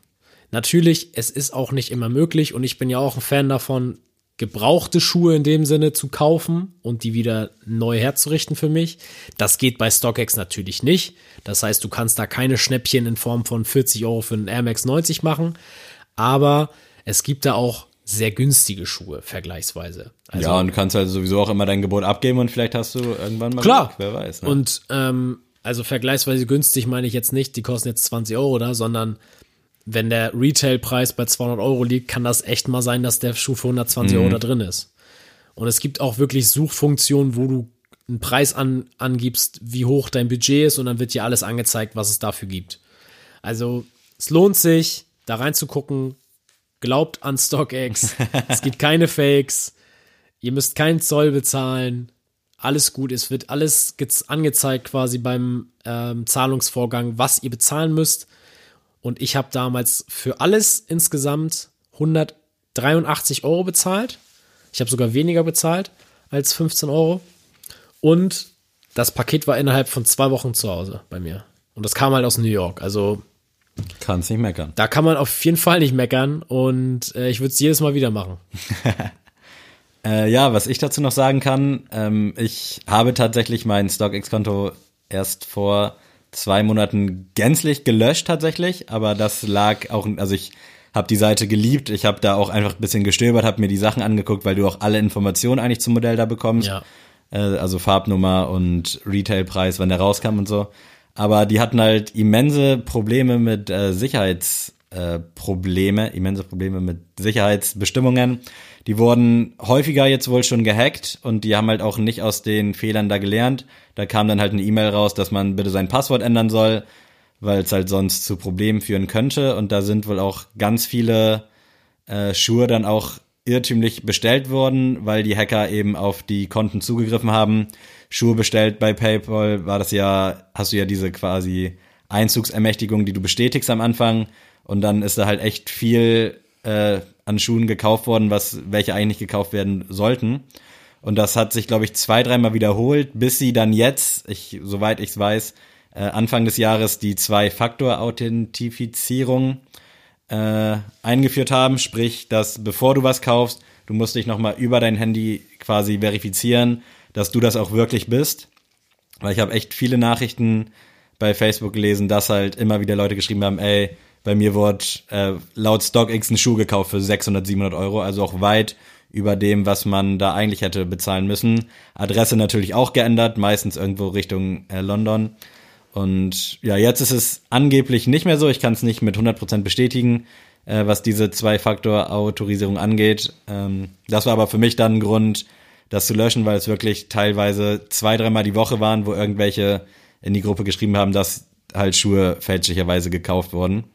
Natürlich, es ist auch nicht immer möglich und ich bin ja auch ein Fan davon, gebrauchte Schuhe in dem Sinne zu kaufen und die wieder neu herzurichten für mich. Das geht bei StockX natürlich nicht. Das heißt, du kannst da keine Schnäppchen in Form von 40 Euro für einen Air Max 90 machen. Aber es gibt da auch sehr günstige Schuhe vergleichsweise. Also, ja, und du kannst halt sowieso auch immer dein Gebot abgeben und vielleicht hast du irgendwann mal Klar. Glück, wer weiß. Ne? Und ähm, also vergleichsweise günstig meine ich jetzt nicht, die kosten jetzt 20 Euro da, sondern wenn der Retailpreis bei 200 Euro liegt, kann das echt mal sein, dass der Schuh für 120 Euro da drin ist. Und es gibt auch wirklich Suchfunktionen, wo du einen Preis an, angibst, wie hoch dein Budget ist und dann wird dir alles angezeigt, was es dafür gibt. Also es lohnt sich, da reinzugucken. Glaubt an StockX. es gibt keine Fakes. Ihr müsst keinen Zoll bezahlen. Alles gut. Es wird alles gez- angezeigt quasi beim ähm, Zahlungsvorgang, was ihr bezahlen müsst. Und ich habe damals für alles insgesamt 183 Euro bezahlt. Ich habe sogar weniger bezahlt als 15 Euro. Und das Paket war innerhalb von zwei Wochen zu Hause bei mir. Und das kam halt aus New York. Also Kannst nicht meckern. da kann man auf jeden Fall nicht meckern. Und äh, ich würde es jedes Mal wieder machen. Äh, ja, was ich dazu noch sagen kann, ähm, ich habe tatsächlich mein StockX-Konto erst vor zwei Monaten gänzlich gelöscht tatsächlich, aber das lag auch, also ich habe die Seite geliebt, ich habe da auch einfach ein bisschen gestöbert, habe mir die Sachen angeguckt, weil du auch alle Informationen eigentlich zum Modell da bekommst. Ja. Äh, also Farbnummer und Retailpreis, wann der rauskam und so. Aber die hatten halt immense Probleme mit äh, Sicherheits äh, Probleme, immense Probleme mit Sicherheitsbestimmungen. Die wurden häufiger jetzt wohl schon gehackt und die haben halt auch nicht aus den Fehlern da gelernt. Da kam dann halt eine E-Mail raus, dass man bitte sein Passwort ändern soll, weil es halt sonst zu Problemen führen könnte. Und da sind wohl auch ganz viele äh, Schuhe dann auch irrtümlich bestellt worden, weil die Hacker eben auf die Konten zugegriffen haben. Schuhe bestellt bei PayPal war das ja, hast du ja diese quasi Einzugsermächtigung, die du bestätigst am Anfang und dann ist da halt echt viel äh, an Schuhen gekauft worden, was welche eigentlich gekauft werden sollten. Und das hat sich, glaube ich, zwei, dreimal wiederholt, bis sie dann jetzt, ich, soweit ich es weiß, äh, Anfang des Jahres die Zwei-Faktor-Authentifizierung äh, eingeführt haben, sprich, dass bevor du was kaufst, du musst dich nochmal über dein Handy quasi verifizieren, dass du das auch wirklich bist. Weil ich habe echt viele Nachrichten bei Facebook gelesen, dass halt immer wieder Leute geschrieben haben, ey, bei mir wurde äh, laut StockX ein Schuh gekauft für 600, 700 Euro, also auch weit über dem, was man da eigentlich hätte bezahlen müssen. Adresse natürlich auch geändert, meistens irgendwo Richtung äh, London. Und ja, jetzt ist es angeblich nicht mehr so. Ich kann es nicht mit 100% bestätigen, äh, was diese Zwei-Faktor-Autorisierung angeht. Ähm, das war aber für mich dann ein Grund, das zu löschen, weil es wirklich teilweise zwei, dreimal die Woche waren, wo irgendwelche in die Gruppe geschrieben haben, dass halt Schuhe fälschlicherweise gekauft wurden.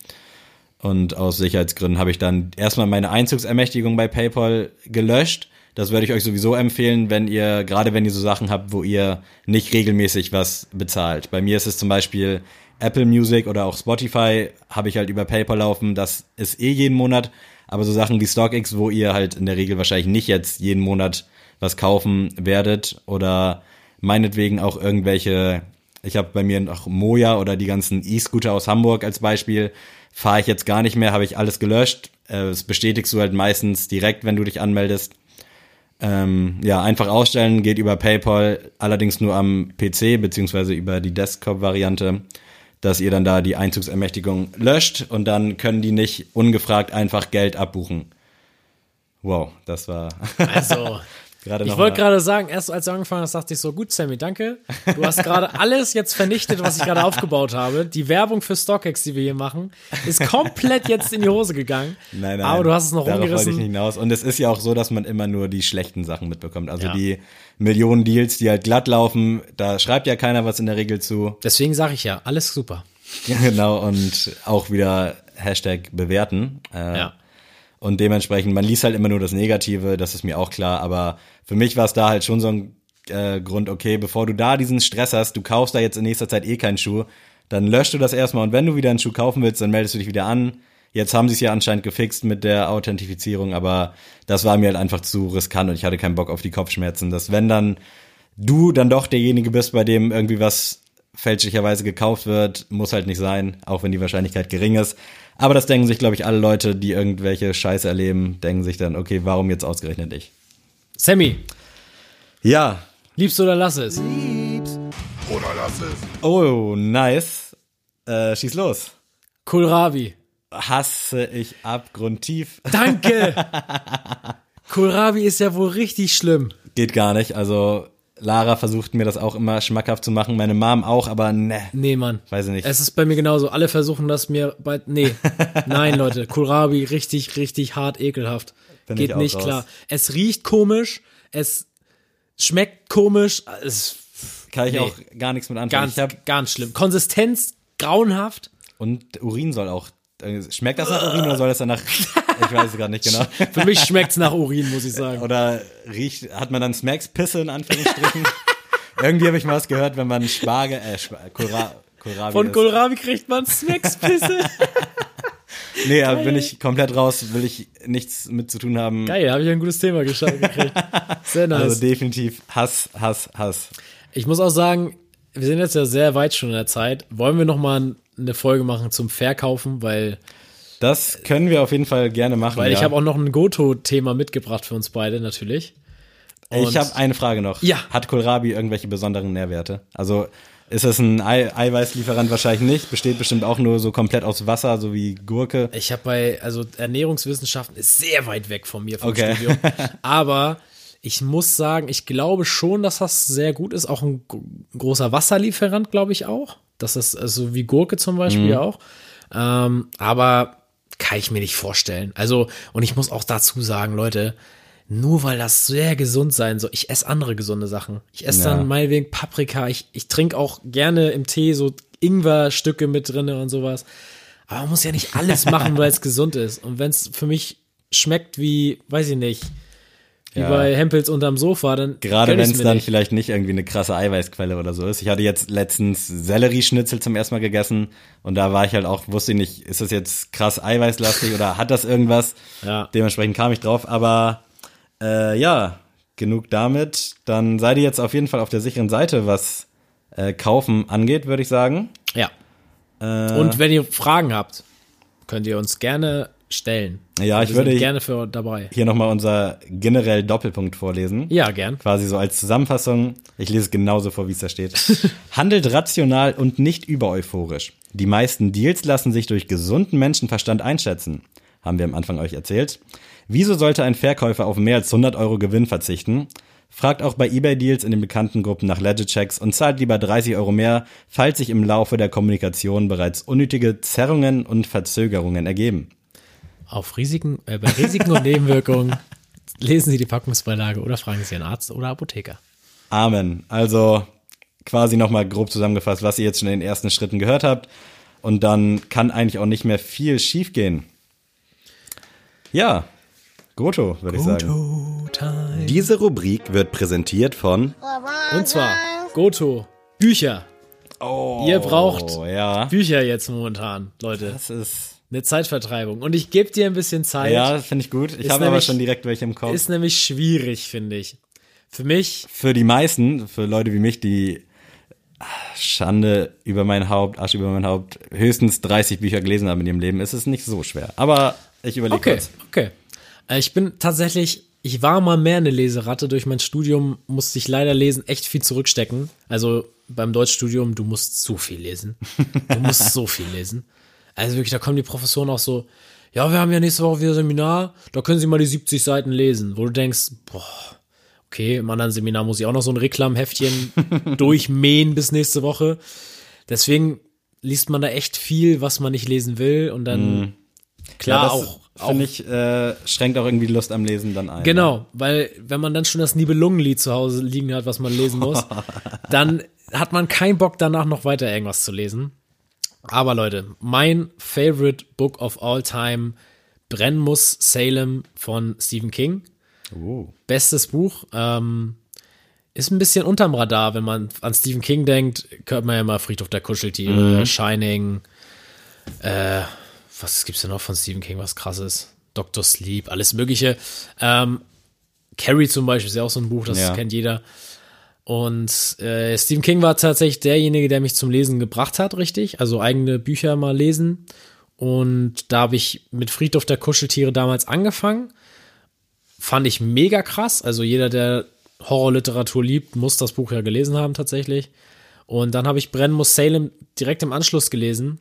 Und aus Sicherheitsgründen habe ich dann erstmal meine Einzugsermächtigung bei PayPal gelöscht. Das würde ich euch sowieso empfehlen, wenn ihr, gerade wenn ihr so Sachen habt, wo ihr nicht regelmäßig was bezahlt. Bei mir ist es zum Beispiel Apple Music oder auch Spotify, habe ich halt über PayPal laufen. Das ist eh jeden Monat. Aber so Sachen wie StockX, wo ihr halt in der Regel wahrscheinlich nicht jetzt jeden Monat was kaufen werdet oder meinetwegen auch irgendwelche, ich habe bei mir noch Moja oder die ganzen E-Scooter aus Hamburg als Beispiel, fahre ich jetzt gar nicht mehr, habe ich alles gelöscht. Äh, Das bestätigst du halt meistens direkt, wenn du dich anmeldest. Ähm, ja, einfach ausstellen, geht über PayPal, allerdings nur am PC beziehungsweise über die Desktop-Variante, dass ihr dann da die Einzugsermächtigung löscht und dann können die nicht ungefragt einfach Geld abbuchen. Wow, das war Also, gerade ich wollte gerade sagen, erst als du angefangen hast, dachte ich so, gut, Sammy, danke. Du hast gerade alles jetzt vernichtet, was ich gerade aufgebaut habe. Die Werbung für StockX, die wir hier machen, ist komplett jetzt in die Hose gegangen. Nein, nein. Aber du hast es noch darauf wollte ich rumgerissen. nicht hinaus. Und es ist ja auch so, dass man immer nur die schlechten Sachen mitbekommt. Also Ja. die Millionen Deals, die halt glatt laufen, da schreibt ja keiner was in der Regel zu. Deswegen sage ich ja, alles super. genau, und auch wieder Hashtag bewerten. Äh, Ja. Und dementsprechend, man liest halt immer nur das Negative, das ist mir auch klar. Aber für mich war es da halt schon so ein äh, Grund, okay, bevor du da diesen Stress hast, du kaufst da jetzt in nächster Zeit eh keinen Schuh, dann löscht du das erstmal und wenn du wieder einen Schuh kaufen willst, dann meldest du dich wieder an. Jetzt haben sie es ja anscheinend gefixt mit der Authentifizierung, aber das war mir halt einfach zu riskant und ich hatte keinen Bock auf die Kopfschmerzen. Dass wenn dann du dann doch derjenige bist, bei dem irgendwie was fälschlicherweise gekauft wird, muss halt nicht sein, auch wenn die Wahrscheinlichkeit gering ist. Aber das denken sich, glaube ich, alle Leute, die irgendwelche Scheiße erleben, denken sich dann, okay, warum jetzt ausgerechnet ich? Sammy, Ja. liebst du oder lass es? Oder lass es. Oh, nice. Äh, schieß los. Kohlrabi. Hasse ich abgrundtief. Danke! Kohlrabi ist ja wohl richtig schlimm. Geht gar nicht. Also, Lara versucht mir das auch immer schmackhaft zu machen, meine Mom auch, aber ne. Nee, Mann. Weiß ich nicht. Es ist bei mir genauso. Alle versuchen das mir bei. Nee. Nein, Leute. Kohlrabi richtig, richtig hart ekelhaft. Bin Geht nicht raus. klar. Es riecht komisch. Es schmeckt komisch. Es Kann ich nee. auch gar nichts mit anfangen. ganz, hab, ganz schlimm. Konsistenz grauenhaft. und Urin soll auch. äh, Schmeckt das nach Urin oder soll das danach. Ich weiß es gerade nicht genau. Für mich schmeckt's nach Urin, muss ich sagen. Oder riecht, hat man dann Smacks Pisse in Anführungsstrichen? Irgendwie habe ich mal was gehört, wenn man Spargel, äh, Sp- Kohlra Kohlrabi Von. Kohlrabi kriegt man Smackspisse. Nee, da bin ich komplett raus, will ich nichts mit zu tun haben. Geil, habe ich ein gutes Thema geschaut gekriegt. Sehr nice. Also definitiv Hass, Hass, Hass. Ich muss auch sagen, wir sind jetzt ja sehr weit schon in der Zeit. Wollen wir noch mal eine Folge machen zum Verkaufen, weil Das können wir auf jeden Fall gerne machen. weil ja. ich habe auch noch ein Goto-Thema mitgebracht für uns beide natürlich. ich und- habe eine Frage noch. Ja. Hat Kohlrabi irgendwelche besonderen Nährwerte? Also ist es ein Ei Eiweißlieferant wahrscheinlich nicht? Besteht bestimmt auch nur so komplett aus Wasser, so wie Gurke. Ich habe bei, also Ernährungswissenschaften ist sehr weit weg von mir vom Okay. Studium. Aber ich muss sagen, ich glaube schon, dass das sehr gut ist. Auch ein gro- großer Wasserlieferant, glaube ich auch. Das ist also wie Gurke zum Beispiel Mhm. auch. Ähm, aber kann ich mir nicht vorstellen. Also, und ich muss auch dazu sagen, Leute, nur weil das sehr gesund sein soll, ich esse andere gesunde Sachen. Ich esse Ja. dann meinetwegen Paprika, ich, ich trinke auch gerne im Tee so Ingwerstücke mit drinne und sowas. Aber man muss ja nicht alles machen, weil es gesund ist. Und wenn es für mich schmeckt wie, weiß ich nicht, wie Ja. bei Hempels unterm Sofa, dann Gerade wenn es dann nicht. vielleicht nicht irgendwie eine krasse Eiweißquelle oder so ist. Ich hatte jetzt letztens Sellerieschnitzel zum ersten Mal gegessen und da war ich halt auch, wusste ich nicht, ist das jetzt krass eiweißlastig oder hat das irgendwas? Ja. Dementsprechend kam ich drauf, aber äh, ja, genug damit. Dann seid ihr jetzt auf jeden Fall auf der sicheren Seite, was äh, Kaufen angeht, würde ich sagen. Ja. Äh, Und wenn ihr Fragen habt, könnt ihr uns gerne stellen. Ja, ich Wir würde- gerne für dabei. hier nochmal unser generell Doppelpunkt vorlesen. Ja, gern. Quasi so als Zusammenfassung. Ich lese es genauso vor, wie es da steht. Handelt rational und nicht übereuphorisch. Die meisten Deals lassen sich durch gesunden Menschenverstand einschätzen. Haben wir am Anfang euch erzählt. Wieso sollte ein Verkäufer auf mehr als 100 Euro Gewinn verzichten? Fragt auch bei eBay-Deals in den bekannten Gruppen nach Legit-Checks und zahlt lieber 30 Euro mehr, falls sich im Laufe der Kommunikation bereits unnötige Zerrungen und Verzögerungen ergeben. Auf Risiken, äh, bei Risiken und Nebenwirkungen lesen Sie die Packungsbeilage oder fragen Sie einen Arzt oder Apotheker. Amen. Also quasi nochmal grob zusammengefasst, was ihr jetzt schon in den ersten Schritten gehört habt. Und dann kann eigentlich auch nicht mehr viel schiefgehen. Ja, Goto, würde ich sagen. Time. Diese Rubrik wird präsentiert von Und zwar Goto Bücher. Oh, Ihr braucht ja. Bücher jetzt momentan, Leute. Das ist, Eine Zeitvertreibung. Und ich gebe dir ein bisschen Zeit. ja, finde ich gut. Ich habe aber schon direkt welche im Kopf. Ist nämlich schwierig, finde ich. Für mich, Für die meisten, für Leute wie mich, die Schande über mein Haupt, Asche über mein Haupt, höchstens 30 Bücher gelesen haben in ihrem Leben, ist es nicht so schwer. Aber ich überlege okay, kurz. okay. Äh, Ich bin tatsächlich ich war mal mehr eine Leseratte. Durch mein Studium musste ich leider lesen, echt viel zurückstecken. Also beim Deutschstudium, du musst so viel lesen. Du musst so viel lesen. Also wirklich, da kommen die Professoren auch so, ja, wir haben ja nächste Woche wieder Seminar, da können Sie mal die 70 Seiten lesen, wo du denkst, boah, okay, im anderen Seminar muss ich auch noch so ein Reklamheftchen durchmähen bis nächste Woche. Deswegen liest man da echt viel, was man nicht lesen will und dann klar ja, auch finde ich, äh, schränkt auch irgendwie die Lust am Lesen dann ein. Genau, weil wenn man dann schon das Nibelungenlied zu Hause liegen hat, was man lesen muss, dann hat man keinen Bock danach noch weiter irgendwas zu lesen. Aber Leute, mein favorite book of all time, Brennen muss Salem von Stephen King. Oh. Bestes Buch. Ähm, ist ein bisschen unterm Radar, wenn man an Stephen King denkt, hört man ja immer Friedhof der Kuscheltiere, Shining, äh, was gibt's denn noch von Stephen King, was krasses? Dr. Sleep, alles Mögliche. Ähm, Carrie zum Beispiel ist ja auch so ein Buch, das Ja. kennt jeder. Und äh, Stephen King war tatsächlich derjenige, der mich zum Lesen gebracht hat, richtig. Also eigene Bücher mal lesen. Und da habe ich mit Friedhof der Kuscheltiere damals angefangen. Fand ich mega krass. Also jeder, der Horrorliteratur liebt, muss das Buch ja gelesen haben tatsächlich. Und dann habe ich Brennen muss Salem direkt im Anschluss gelesen.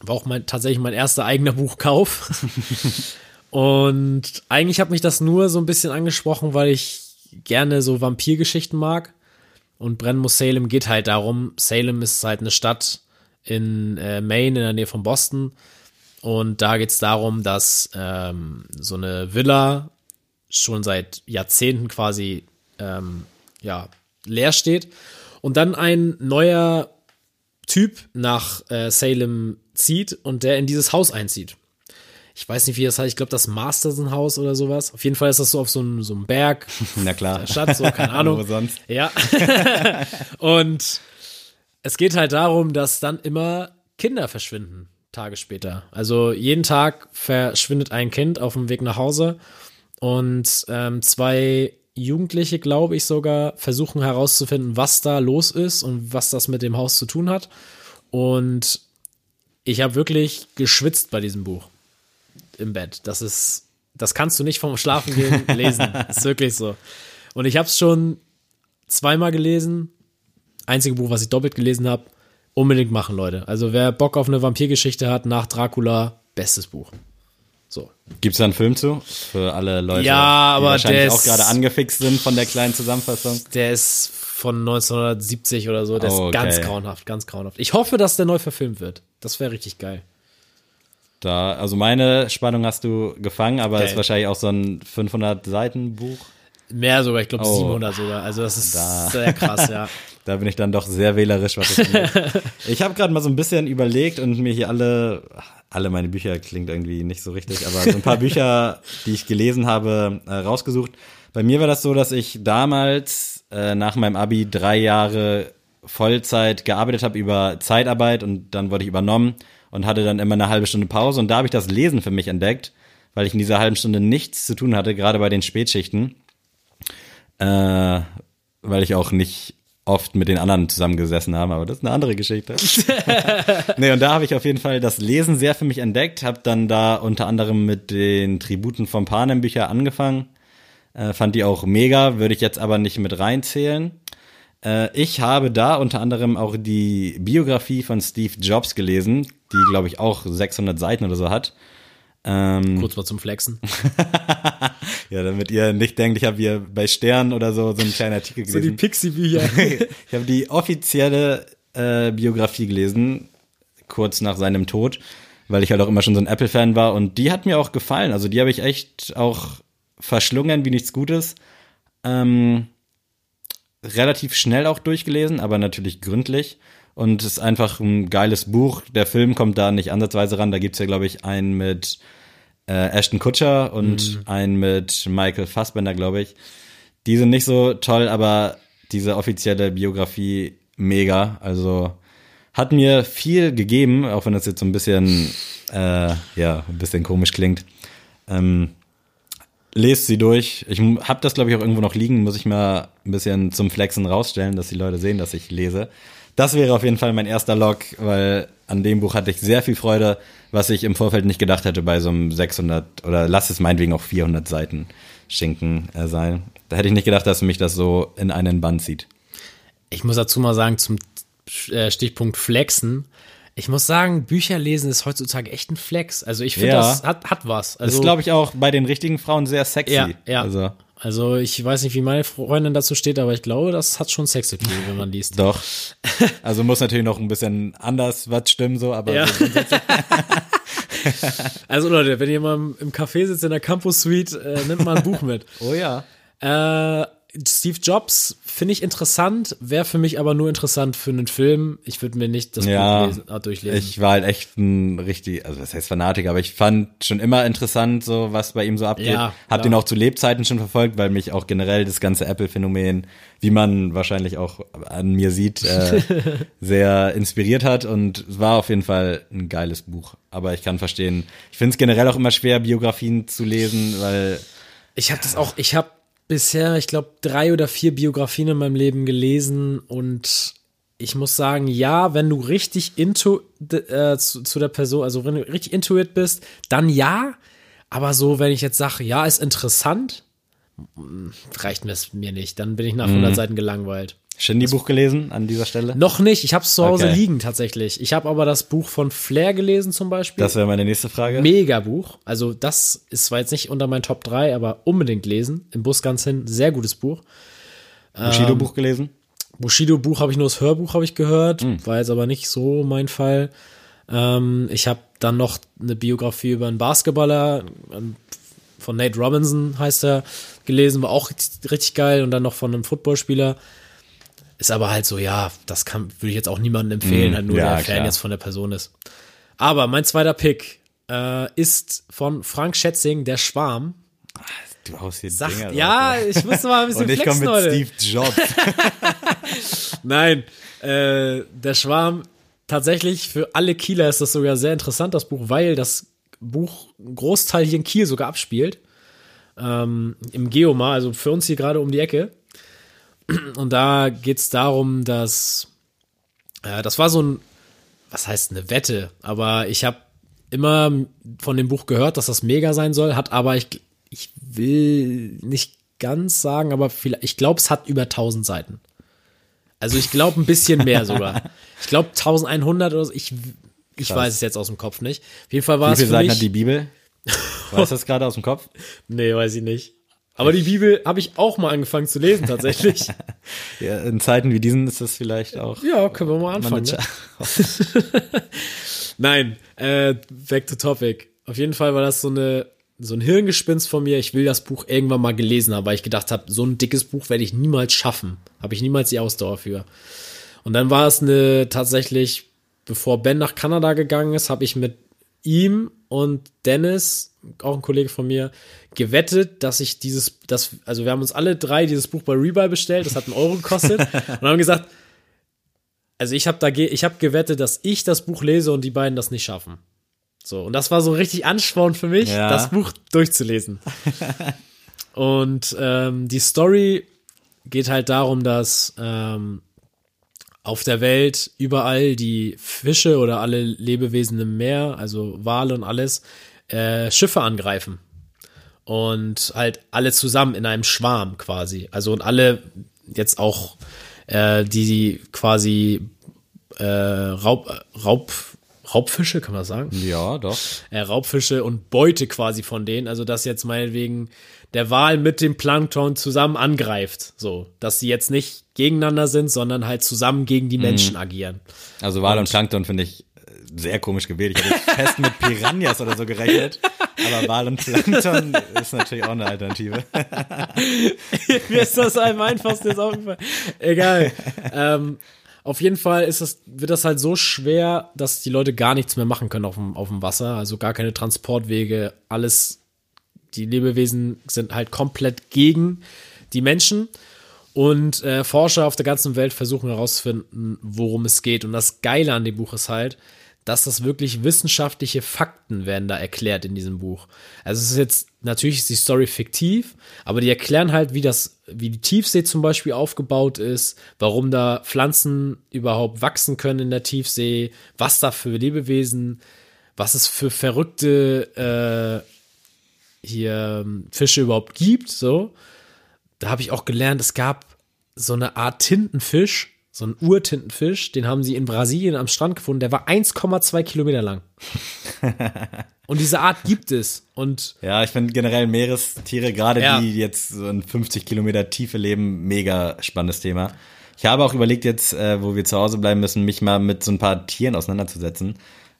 War auch mein, tatsächlich mein erster eigener Buchkauf. Und eigentlich hat mich das nur so ein bisschen angesprochen, weil ich gerne so Vampirgeschichten mag. Und muss Salem geht halt darum. Salem ist halt eine Stadt in äh, Maine, in der Nähe von Boston. Und da geht es darum, dass ähm, so eine Villa schon seit Jahrzehnten quasi ähm, ja, leer steht. Und dann ein neuer Typ nach äh, Salem zieht und der in dieses Haus einzieht. Ich weiß nicht, wie das heißt. Ich glaube, das Masterson-Haus oder sowas. Auf jeden Fall ist das so auf so einem, so einem Berg. Na klar. Stadt, so, keine Ahnung. Wo sonst? Ja. und es geht halt darum, dass dann immer Kinder verschwinden, Tage später. Also jeden Tag verschwindet ein Kind auf dem Weg nach Hause und ähm, zwei Jugendliche, glaube ich sogar, versuchen herauszufinden, was da los ist und was das mit dem Haus zu tun hat. Und ich habe wirklich geschwitzt bei diesem Buch im Bett. Das ist, das kannst du nicht vom Schlafen gehen lesen. ist wirklich so. Und ich habe es schon zweimal gelesen. Einzige Buch, was ich doppelt gelesen habe. Unbedingt machen, Leute. Also wer Bock auf eine Vampirgeschichte hat nach Dracula, bestes Buch. So. Gibt's da einen Film zu? Für alle Leute, Ja, aber die wahrscheinlich auch ist- gerade angefixt sind von der kleinen Zusammenfassung. Der ist von 1970 oder so. Der Oh, ist okay. ganz grauenhaft, ganz grauenhaft. Ich hoffe, dass der neu verfilmt wird. Das wäre richtig geil. Da, also meine Spannung hast du gefangen, aber es Geil. ist wahrscheinlich auch so ein 500 Seiten Buch. Mehr sogar, ich glaube Oh. 700 sogar. Also das ist Da. sehr krass, ja. Da bin ich dann doch sehr wählerisch, was das angeht. Ich habe gerade mal so ein bisschen überlegt und mir hier alle, alle meine Bücher klingt irgendwie nicht so richtig, aber so ein paar Bücher, die ich gelesen habe, äh, rausgesucht. Bei mir war das so, dass ich damals äh, nach meinem Abi drei Jahre Vollzeit gearbeitet habe über Zeitarbeit und dann wurde ich übernommen und hatte dann immer eine halbe Stunde Pause und da habe ich das Lesen für mich entdeckt, weil ich in dieser halben Stunde nichts zu tun hatte, gerade bei den Spätschichten äh, weil ich auch nicht oft mit den anderen zusammengesessen habe, aber das ist eine andere Geschichte. nee, und da habe ich auf jeden Fall das Lesen sehr für mich entdeckt, habe dann da unter anderem mit den Tributen von Panem Bücher angefangen, äh, fand die auch mega, würde ich jetzt aber nicht mit reinzählen. Äh, ich habe da unter anderem auch die Biografie von Steve Jobs gelesen, die glaube ich auch 600 Seiten oder so hat. Ähm, Kurz mal zum Flexen. ja, damit ihr nicht denkt, ich habe hier bei Stern oder so so einen kleinen Artikel gelesen. Pixie-Bücher. ich habe die offizielle äh, Biografie gelesen, kurz nach seinem Tod, weil ich halt auch immer schon so ein Apple-Fan war und die hat mir auch gefallen. Also die habe ich echt auch verschlungen wie nichts Gutes. Ähm, relativ schnell auch durchgelesen, aber natürlich gründlich. Und es ist einfach ein geiles Buch. Der Film kommt da nicht ansatzweise ran. Da gibt's ja, glaube ich, einen mit äh, Ashton Kutcher und einen mit Michael Fassbender, glaube ich. Die sind nicht so toll, aber diese offizielle Biografie mega. Also hat mir viel gegeben, auch wenn das jetzt so ein bisschen, äh, ja, ein bisschen komisch klingt. Ähm, lest sie durch. Ich habe das, glaube ich, auch irgendwo noch liegen. Muss ich mal ein bisschen zum Flexen rausstellen, dass die Leute sehen, dass ich lese. Das wäre auf jeden Fall mein erster Log, weil an dem Buch hatte ich sehr viel Freude, was ich im Vorfeld nicht gedacht hätte bei so einem 600 oder lass es meinetwegen auch 400 Seiten Schinken äh, sein. Da hätte ich nicht gedacht, dass mich das so in einen Band zieht. Ich muss dazu mal sagen, zum äh, Stichpunkt Flexen. Ich muss sagen, Bücher lesen ist heutzutage echt ein Flex. Also ich finde, Ja. das hat, hat was. Das Also, ist, glaube ich, auch bei den richtigen Frauen sehr sexy. ja, ja. Also, Also ich weiß nicht, wie meine Freundin dazu steht, aber ich glaube, das hat schon Sexappeal, wenn man liest. doch. Also muss natürlich noch ein bisschen anders was stimmen, so, aber Ja. so Also Leute, wenn ihr mal im im Café sitzt in der Campus Suite, äh, nimmt mal ein Buch mit. Oh ja. Äh, Steve Jobs finde ich interessant, wäre für mich aber nur interessant für einen Film. Ich würde mir nicht das Ja, Buch lesen, äh, durchlesen. Ich war halt echt ein richtig, also was heißt Fanatiker, aber ich fand schon immer interessant, so was bei ihm so abgeht. Ja, Hab klar. den auch zu Lebzeiten schon verfolgt, weil mich auch generell das ganze Apple-Phänomen, wie man wahrscheinlich auch an mir sieht, äh, sehr inspiriert hat und es war auf jeden Fall ein geiles Buch. Aber ich kann verstehen, ich finde es generell auch immer schwer, Biografien zu lesen, weil Ich habe das auch, ich habe bisher, ich glaube, drei oder vier Biografien in meinem Leben gelesen und ich muss sagen, ja, wenn du richtig into äh, zu, zu der Person, also wenn du richtig into it bist, dann ja. Aber so, wenn ich jetzt sage, ja, ist interessant, reicht mir es mir nicht. Dann bin ich nach 100 Seiten gelangweilt. Shindy-Buch gelesen an dieser Stelle. Noch nicht, ich habe es zu Hause Okay. liegen tatsächlich. Ich habe aber das Buch von Flair gelesen zum Beispiel. Das wäre meine nächste Frage. Mega Buch. Also das ist zwar jetzt nicht unter meinen Top 3, aber unbedingt lesen. Im Bus ganz hin. Sehr gutes Buch. Bushido-Buch gelesen. Bushido-Buch habe ich nur das Hörbuch habe ich gehört. War jetzt aber nicht so mein Fall. Ähm, ich habe dann noch eine Biografie über einen Basketballer ähm, von Nate Robinson heißt er gelesen. War auch richtig, richtig geil. Und dann noch von einem Footballspieler. Ist aber halt so, ja, das kann, würde ich jetzt auch niemandem empfehlen, Mm, halt nur ja, der Fan klar. jetzt von der Person ist. Aber mein zweiter Pick äh, ist von Frank Schätzing, der Schwarm. Du haust hier Sagt, Dinger ja, raus, ich musste mal ein bisschen Und ich komme flexen mit heute. Steve Jobs. Nein, äh, der Schwarm, tatsächlich für alle Kieler ist das sogar sehr interessant, das Buch, weil das Buch einen Großteil hier in Kiel sogar abspielt. Ähm, Im Geomar, also für uns hier gerade um die Ecke. Und da geht's darum, dass äh, das war so ein, was heißt eine Wette, aber ich habe immer von dem Buch gehört, dass das mega sein soll, hat aber ich, ich will nicht ganz sagen, aber vielleicht, ich glaube, es hat über 1000 Seiten. Also ich glaube ein bisschen mehr sogar. Ich glaube 1100 oder so. Ich, ich Krass. weiß es jetzt aus dem Kopf nicht. Auf jeden Fall war Wie es viele für Seiten mich. hat die Bibel? Weißt du das gerade aus dem Kopf? nee, weiß ich nicht. Aber die Bibel habe ich auch mal angefangen zu lesen tatsächlich. Ja, in Zeiten wie diesen ist das vielleicht auch. ja, können wir mal anfangen. Ne? Nein, äh, back to topic. Auf jeden Fall war das so eine so ein Hirngespinst von mir. Ich will das Buch irgendwann mal gelesen haben, weil ich gedacht habe, so ein dickes Buch werde ich niemals schaffen. Habe ich niemals die Ausdauer für. Und dann war es eine tatsächlich, bevor Ben nach Kanada gegangen ist, habe ich mit ihm und Dennis, auch ein Kollege von mir, gewettet, dass ich dieses, das, also wir haben uns alle drei dieses Buch bei Rebuy bestellt, das hat einen Euro gekostet und haben gesagt, also ich habe da, ge- ich habe gewettet, dass ich das Buch lese und die beiden das nicht schaffen. So und das war so richtig Ansporn für mich, Ja. das Buch durchzulesen. und ähm, die Story geht halt darum, dass ähm, auf der Welt überall die Fische oder alle Lebewesen im Meer, also Wale und alles, äh, Schiffe angreifen. Und halt alle zusammen in einem Schwarm quasi. Also und alle jetzt auch äh, die quasi äh, Raub, Raub, Raubfische, kann man das sagen? Ja, doch. äh, Raubfische und Beute quasi von denen. Also dass jetzt meinetwegen der Wal mit dem Plankton zusammen angreift. So, dass sie jetzt nicht gegeneinander sind, sondern halt zusammen gegen die Menschen agieren. Also Wal und Plankton finde ich sehr komisch gewählt. Ich jetzt fest mit Piranhas oder so gerechnet. Aber Wal und Plankton ist natürlich auch eine Alternative. Mir ist das am einfachsten jetzt aufgefallen. Egal. ähm, auf jeden Fall ist das, wird das halt so schwer, dass die Leute gar nichts mehr machen können auf dem, auf dem Wasser. Also gar keine Transportwege, alles, die Lebewesen sind halt komplett gegen die Menschen. Und äh, Forscher auf der ganzen Welt versuchen herauszufinden, worum es geht. Und das Geile an dem Buch ist halt, dass das wirklich wissenschaftliche Fakten werden da erklärt in diesem Buch. Also es ist jetzt, natürlich ist die Story fiktiv, aber die erklären halt, wie das, wie die Tiefsee zum Beispiel aufgebaut ist, warum da Pflanzen überhaupt wachsen können in der Tiefsee, was da für Lebewesen, was es für verrückte äh, hier ähm, Fische überhaupt gibt, so. Da habe ich auch gelernt, es gab so eine Art Tintenfisch, so einen Urtintenfisch, den haben sie in Brasilien am Strand gefunden, der war 1,2 Kilometer lang. Und diese Art gibt es. Und Ja, ich finde generell Meerestiere, gerade Ja. die jetzt so in 50 Kilometer Tiefe leben, mega spannendes Thema. Ich habe auch überlegt jetzt, äh, wo wir zu Hause bleiben müssen, mich mal mit so ein paar Tieren auseinanderzusetzen.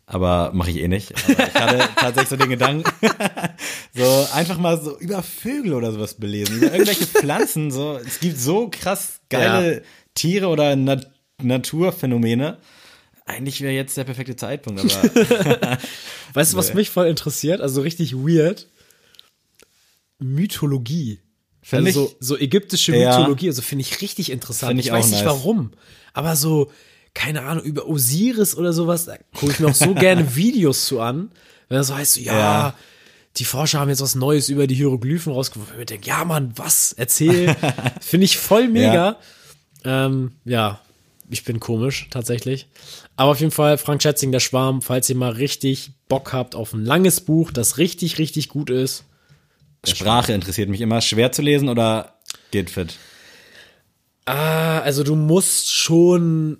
Aber mache ich eh nicht. Aber ich hatte tatsächlich so den Gedanken, so einfach mal so über Vögel oder sowas belesen, über irgendwelche Pflanzen. So, es gibt so krass geile Ja. Tiere oder Nat Naturphänomene. Eigentlich wäre jetzt der perfekte Zeitpunkt, aber weißt du, was mich voll interessiert? Also richtig weird. Mythologie. Find also ich- so, so ägyptische Ja. Mythologie, also finde ich richtig interessant. Find ich ich weiß nicht nice. warum, aber so, keine Ahnung, über Osiris oder sowas, da gucke ich mir auch so gerne Videos zu an. Wenn das so heißt, so, ja, Ja. die Forscher haben jetzt was Neues über die Hieroglyphen rausgefunden. Ich denke, ja, Mann, was? Erzähl. finde ich voll mega. Ähm, ja, ich bin komisch, tatsächlich. Aber auf jeden Fall, Frank Schätzing, der Schwarm, falls ihr mal richtig Bock habt auf ein langes Buch, das richtig, richtig gut ist. Sprache interessiert mich immer. Schwer zu lesen oder geht fit? Ah, also du musst schon,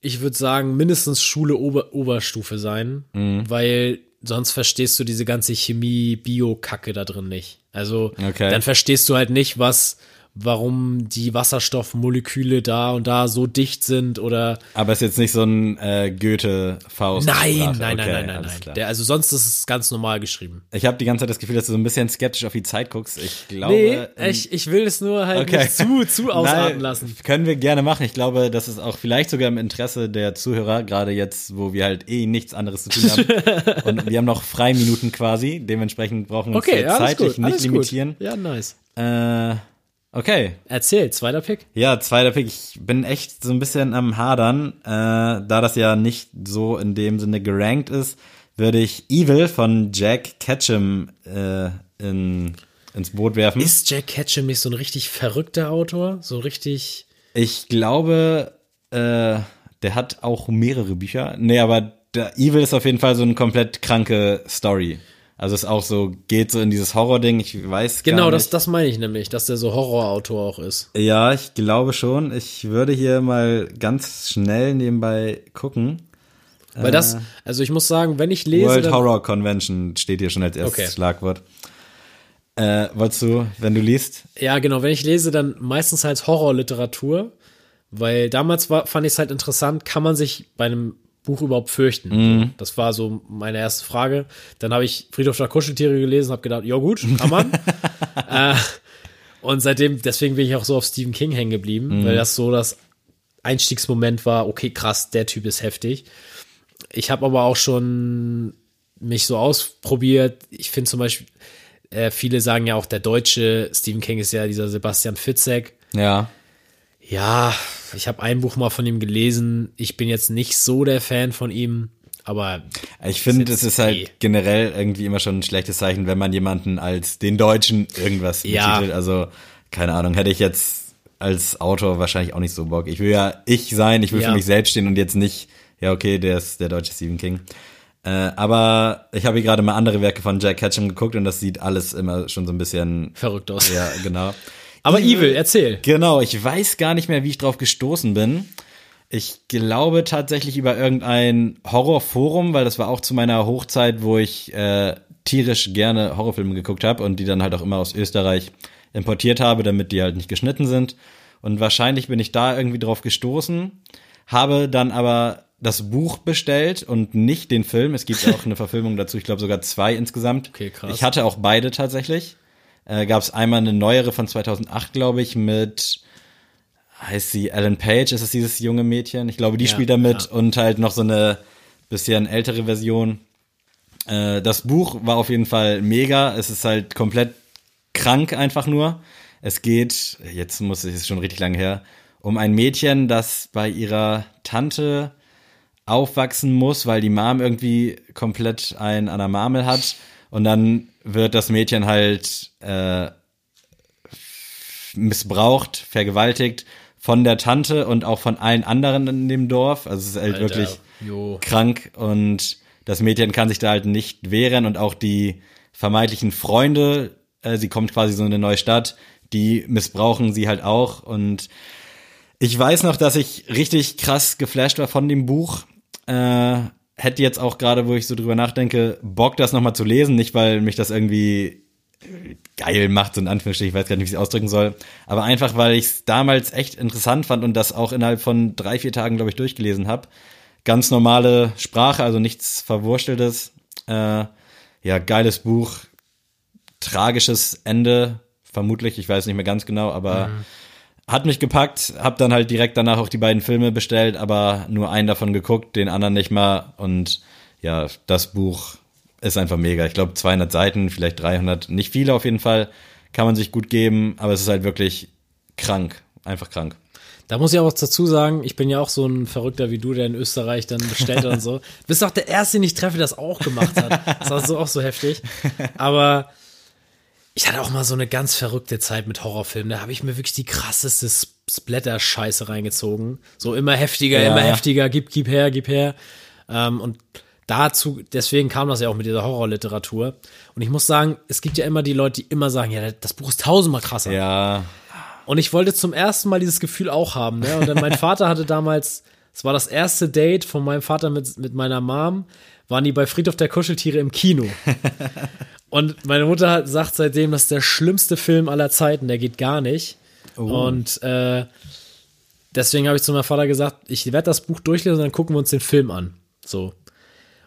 ich würde sagen, mindestens Schule Ober Oberstufe sein, Mhm. weil sonst verstehst du diese ganze Chemie, Bio-Kacke da drin nicht. Also Okay. dann verstehst du halt nicht, was, warum die Wasserstoffmoleküle da und da so dicht sind oder Aber ist jetzt nicht so ein äh, Goethe-Faust. nein, nein, nein, Okay, nein, nein, nein. klar. Der, also sonst ist es ganz normal geschrieben. Ich habe die ganze Zeit das Gefühl, dass du so ein bisschen skeptisch auf die Zeit guckst. Ich glaube. Nee, ähm, ich, ich will es nur halt okay. nicht zu, zu ausarten Nein, lassen. Können wir gerne machen. Ich glaube, das ist auch vielleicht sogar im Interesse der Zuhörer, gerade jetzt, wo wir halt eh nichts anderes zu tun haben. Und wir haben noch Freiminuten quasi. Dementsprechend brauchen wir uns Okay, alles zeitlich gut, nicht limitieren. gut. Ja, nice. Äh, okay. Erzähl, zweiter Pick. Ja, zweiter Pick. Ich bin echt so ein bisschen am Hadern. Äh, da das ja nicht so in dem Sinne gerankt ist, würde ich Evil von Jack Ketchum äh, in, ins Boot werfen. Ist Jack Ketchum nicht so ein richtig verrückter Autor? So richtig. Ich glaube, äh, der hat auch mehrere Bücher. Nee, aber der Evil ist auf jeden Fall so eine komplett kranke Story. Also ist auch so, geht so in dieses Horror-Ding, ich weiß Genau, gar das, nicht. das meine ich nämlich, dass der so Horrorautor auch ist. Ja, ich glaube schon. Ich würde hier mal ganz schnell nebenbei gucken. Weil das, also ich muss sagen, wenn ich lese. Äh. World Horror Convention steht hier schon als erstes Okay. Schlagwort. Äh, wolltest du, wenn du liest? Ja, genau, wenn ich lese, dann meistens als Horrorliteratur. Weil damals war, fand ich es halt interessant, kann man sich bei einem Buch überhaupt fürchten? Mhm. Das war so meine erste Frage. Dann habe ich Friedhof der Kuscheltiere gelesen, habe gedacht, ja gut, kann man. äh, und seitdem, deswegen bin ich auch so auf Stephen King hängen geblieben, Mhm. weil das so das Einstiegsmoment war, okay, krass, der Typ ist heftig. Ich habe aber auch schon mich so ausprobiert. Ich finde zum Beispiel, äh, viele sagen ja auch, der deutsche Stephen King ist ja dieser Sebastian Fitzek. Ja. Ja, ich habe ein Buch mal von ihm gelesen. Ich bin jetzt nicht so der Fan von ihm, aber Ich finde, es ist halt eh. generell irgendwie immer schon ein schlechtes Zeichen, wenn man jemanden als den Deutschen irgendwas Ja. betitelt. Also, keine Ahnung, hätte ich jetzt als Autor wahrscheinlich auch nicht so Bock. Ich will ja ich sein, ich will Ja. für mich selbst stehen und jetzt nicht, ja, okay, der ist der deutsche Stephen King. Äh, aber ich habe hier gerade mal andere Werke von Jack Ketchum geguckt und das sieht alles immer schon so ein bisschen, verrückt aus. ja, genau. Aber Evil, erzähl. Genau, ich weiß gar nicht mehr, wie ich drauf gestoßen bin. Ich glaube tatsächlich über irgendein Horrorforum, weil das war auch zu meiner Hochzeit, wo ich äh, tierisch gerne Horrorfilme geguckt habe und die dann halt auch immer aus Österreich importiert habe, damit die halt nicht geschnitten sind. Und wahrscheinlich bin ich da irgendwie drauf gestoßen, habe dann aber das Buch bestellt und nicht den Film. Es gibt auch eine Verfilmung dazu, ich glaube sogar zwei insgesamt. Okay, krass. Ich hatte auch beide tatsächlich. Äh, Gab es einmal eine neuere von 2008, glaube ich, mit heißt sie Ellen Page, ist es dieses junge Mädchen? Ich glaube, die Ja, spielt da mit ja. und halt noch so eine bisschen ältere Version. Äh, das Buch war auf jeden Fall mega. Es ist halt komplett krank einfach nur. Es geht, jetzt muss ich, es ist schon richtig lange her, um ein Mädchen, das bei ihrer Tante aufwachsen muss, weil die Mom irgendwie komplett ein an der Marmel hat und dann wird das Mädchen halt äh, missbraucht, vergewaltigt von der Tante und auch von allen anderen in dem Dorf. Also es ist halt Alter, wirklich jo. krank und das Mädchen kann sich da halt nicht wehren und auch die vermeintlichen Freunde, äh, sie kommt quasi so in eine neue Stadt, die missbrauchen sie halt auch und ich weiß noch, dass ich richtig krass geflasht war von dem Buch. Äh, hätte jetzt auch gerade, wo ich so drüber nachdenke, Bock, das nochmal zu lesen. Nicht, weil mich das irgendwie geil macht, so in Anführungsstrichen, ich weiß gar nicht, wie ich es ausdrücken soll. Aber einfach, weil ich es damals echt interessant fand und das auch innerhalb von drei, vier Tagen, glaube ich, durchgelesen habe. Ganz normale Sprache, also nichts Verwursteltes. Äh, ja, geiles Buch. Tragisches Ende, vermutlich, ich weiß nicht mehr ganz genau, aber hat mich gepackt, hab dann halt direkt danach auch die beiden Filme bestellt, aber nur einen davon geguckt, den anderen nicht mal und ja, das Buch ist einfach mega. Ich glaube 200 Seiten, vielleicht 300, nicht viele auf jeden Fall, kann man sich gut geben, aber es ist halt wirklich krank, einfach krank. Da muss ich auch was dazu sagen, ich bin ja auch so ein Verrückter wie du, der in Österreich dann bestellt und so. Du bist auch der Erste, den ich treffe, der das auch gemacht hat. Das war so auch so heftig. Aber ich hatte auch mal so eine ganz verrückte Zeit mit Horrorfilmen. Da habe ich mir wirklich die krasseste Splatter-Scheiße reingezogen. So immer heftiger, Ja. immer heftiger, gib, gib her, gib her. Ähm, und dazu, deswegen kam das ja auch mit dieser Horrorliteratur. Und ich muss sagen, es gibt ja immer die Leute, die immer sagen, ja, das Buch ist tausendmal krasser. Ja, Und ich wollte zum ersten Mal dieses Gefühl auch haben. Ne? Und dann mein Vater hatte damals, es war das erste Date von meinem Vater mit, mit meiner Mom, waren die bei Friedhof der Kuscheltiere im Kino. Und meine Mutter hat, sagt seitdem, das ist der schlimmste Film aller Zeiten, der geht gar nicht. Und äh, deswegen habe ich zu meinem Vater gesagt, ich werde das Buch durchlesen und dann gucken wir uns den Film an. So.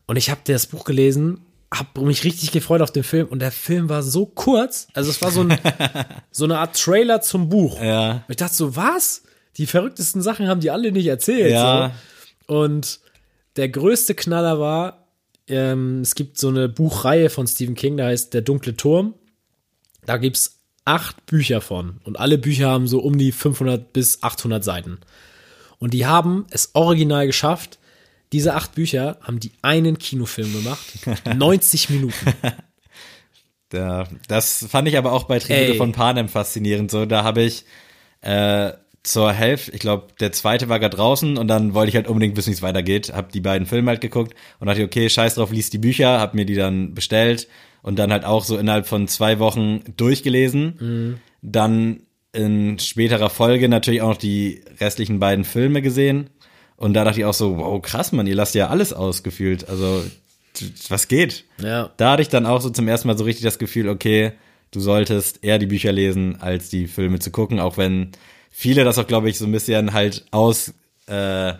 Und ich habe das Buch gelesen, habe mich richtig gefreut auf den Film und der Film war so kurz, also es war so, ein, so eine Art Trailer zum Buch. ja, Und ich dachte so, was? Die verrücktesten Sachen haben die alle nicht erzählt. Ja. So. Und der größte Knaller war, ähm, es gibt so eine Buchreihe von Stephen King, da heißt Der dunkle Turm. Da gibt's acht Bücher von. Und alle Bücher haben so um die 500 bis 800 Seiten. Und die haben es original geschafft. Diese acht Bücher haben die einen Kinofilm gemacht. 90 Minuten. Da, das fand ich aber auch bei Tribute Ey. von Panem faszinierend. So, da habe ich äh, zur Hälfte, ich glaube, der zweite war gerade draußen und dann wollte ich halt unbedingt wissen, wie es weitergeht. Hab die beiden Filme halt geguckt und dachte, okay, scheiß drauf, lies die Bücher, hab mir die dann bestellt und dann halt auch so innerhalb von zwei Wochen durchgelesen. Dann in späterer Folge natürlich auch noch die restlichen beiden Filme gesehen. Und da dachte ich auch so, wow, krass, Mann, ihr lasst ja alles ausgefühlt. Also, was geht? Ja. Da hatte ich dann auch so zum ersten Mal so richtig das Gefühl, okay, du solltest eher die Bücher lesen, als die Filme zu gucken, auch wenn viele das auch, glaube ich, so ein bisschen halt aus, äh,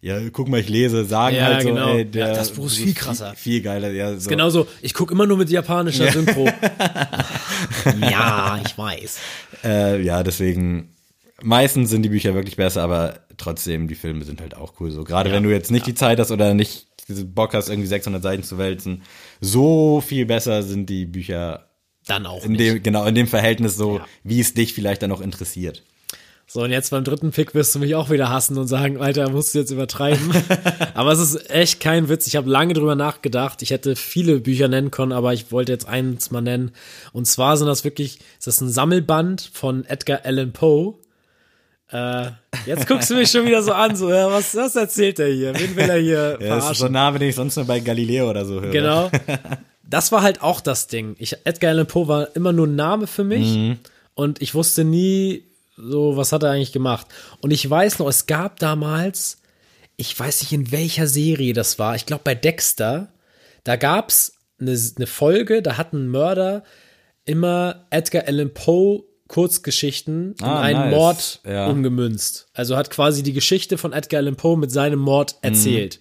ja, guck mal, ich lese, sagen Ja, halt so, genau. ey, der Ja, das Buch ist viel krasser. Viel, viel geiler, ja, so. Genauso, ich gucke immer nur mit japanischer Synchro. ja, ich weiß. Äh, ja, deswegen, meistens sind die Bücher wirklich besser, aber trotzdem, die Filme sind halt auch cool. So, gerade wenn du jetzt nicht die Zeit hast oder nicht Bock hast, irgendwie 600 Seiten zu wälzen, so viel besser sind die Bücher Dann auch in nicht. dem, genau, in dem Verhältnis so, Ja. wie es dich vielleicht dann auch interessiert. So, und jetzt beim dritten Pick wirst du mich auch wieder hassen und sagen, Alter, musst du jetzt übertreiben. aber es ist echt kein Witz. Ich habe lange drüber nachgedacht. Ich hätte viele Bücher nennen können, aber ich wollte jetzt eins mal nennen. Und zwar sind das wirklich, ist das ein Sammelband von Edgar Allan Poe. Äh, jetzt guckst du mich schon wieder so an, so, ja, was, was erzählt er hier? Wen will er hier Ja, das ist verarschen? so nah, wenn ich sonst nur bei Galileo oder so höre. Genau. Das war halt auch das Ding. Ich, Edgar Allan Poe war immer nur ein Name für mich und ich wusste nie so, was hat er eigentlich gemacht. Und ich weiß noch, es gab damals, ich weiß nicht in welcher Serie das war, ich glaube bei Dexter, da gab's eine, eine Folge, da hat ein Mörder immer Edgar Allan Poe Kurzgeschichten in Ah, einen nice. Mord Ja. umgemünzt. Also hat quasi die Geschichte von Edgar Allan Poe mit seinem Mord erzählt.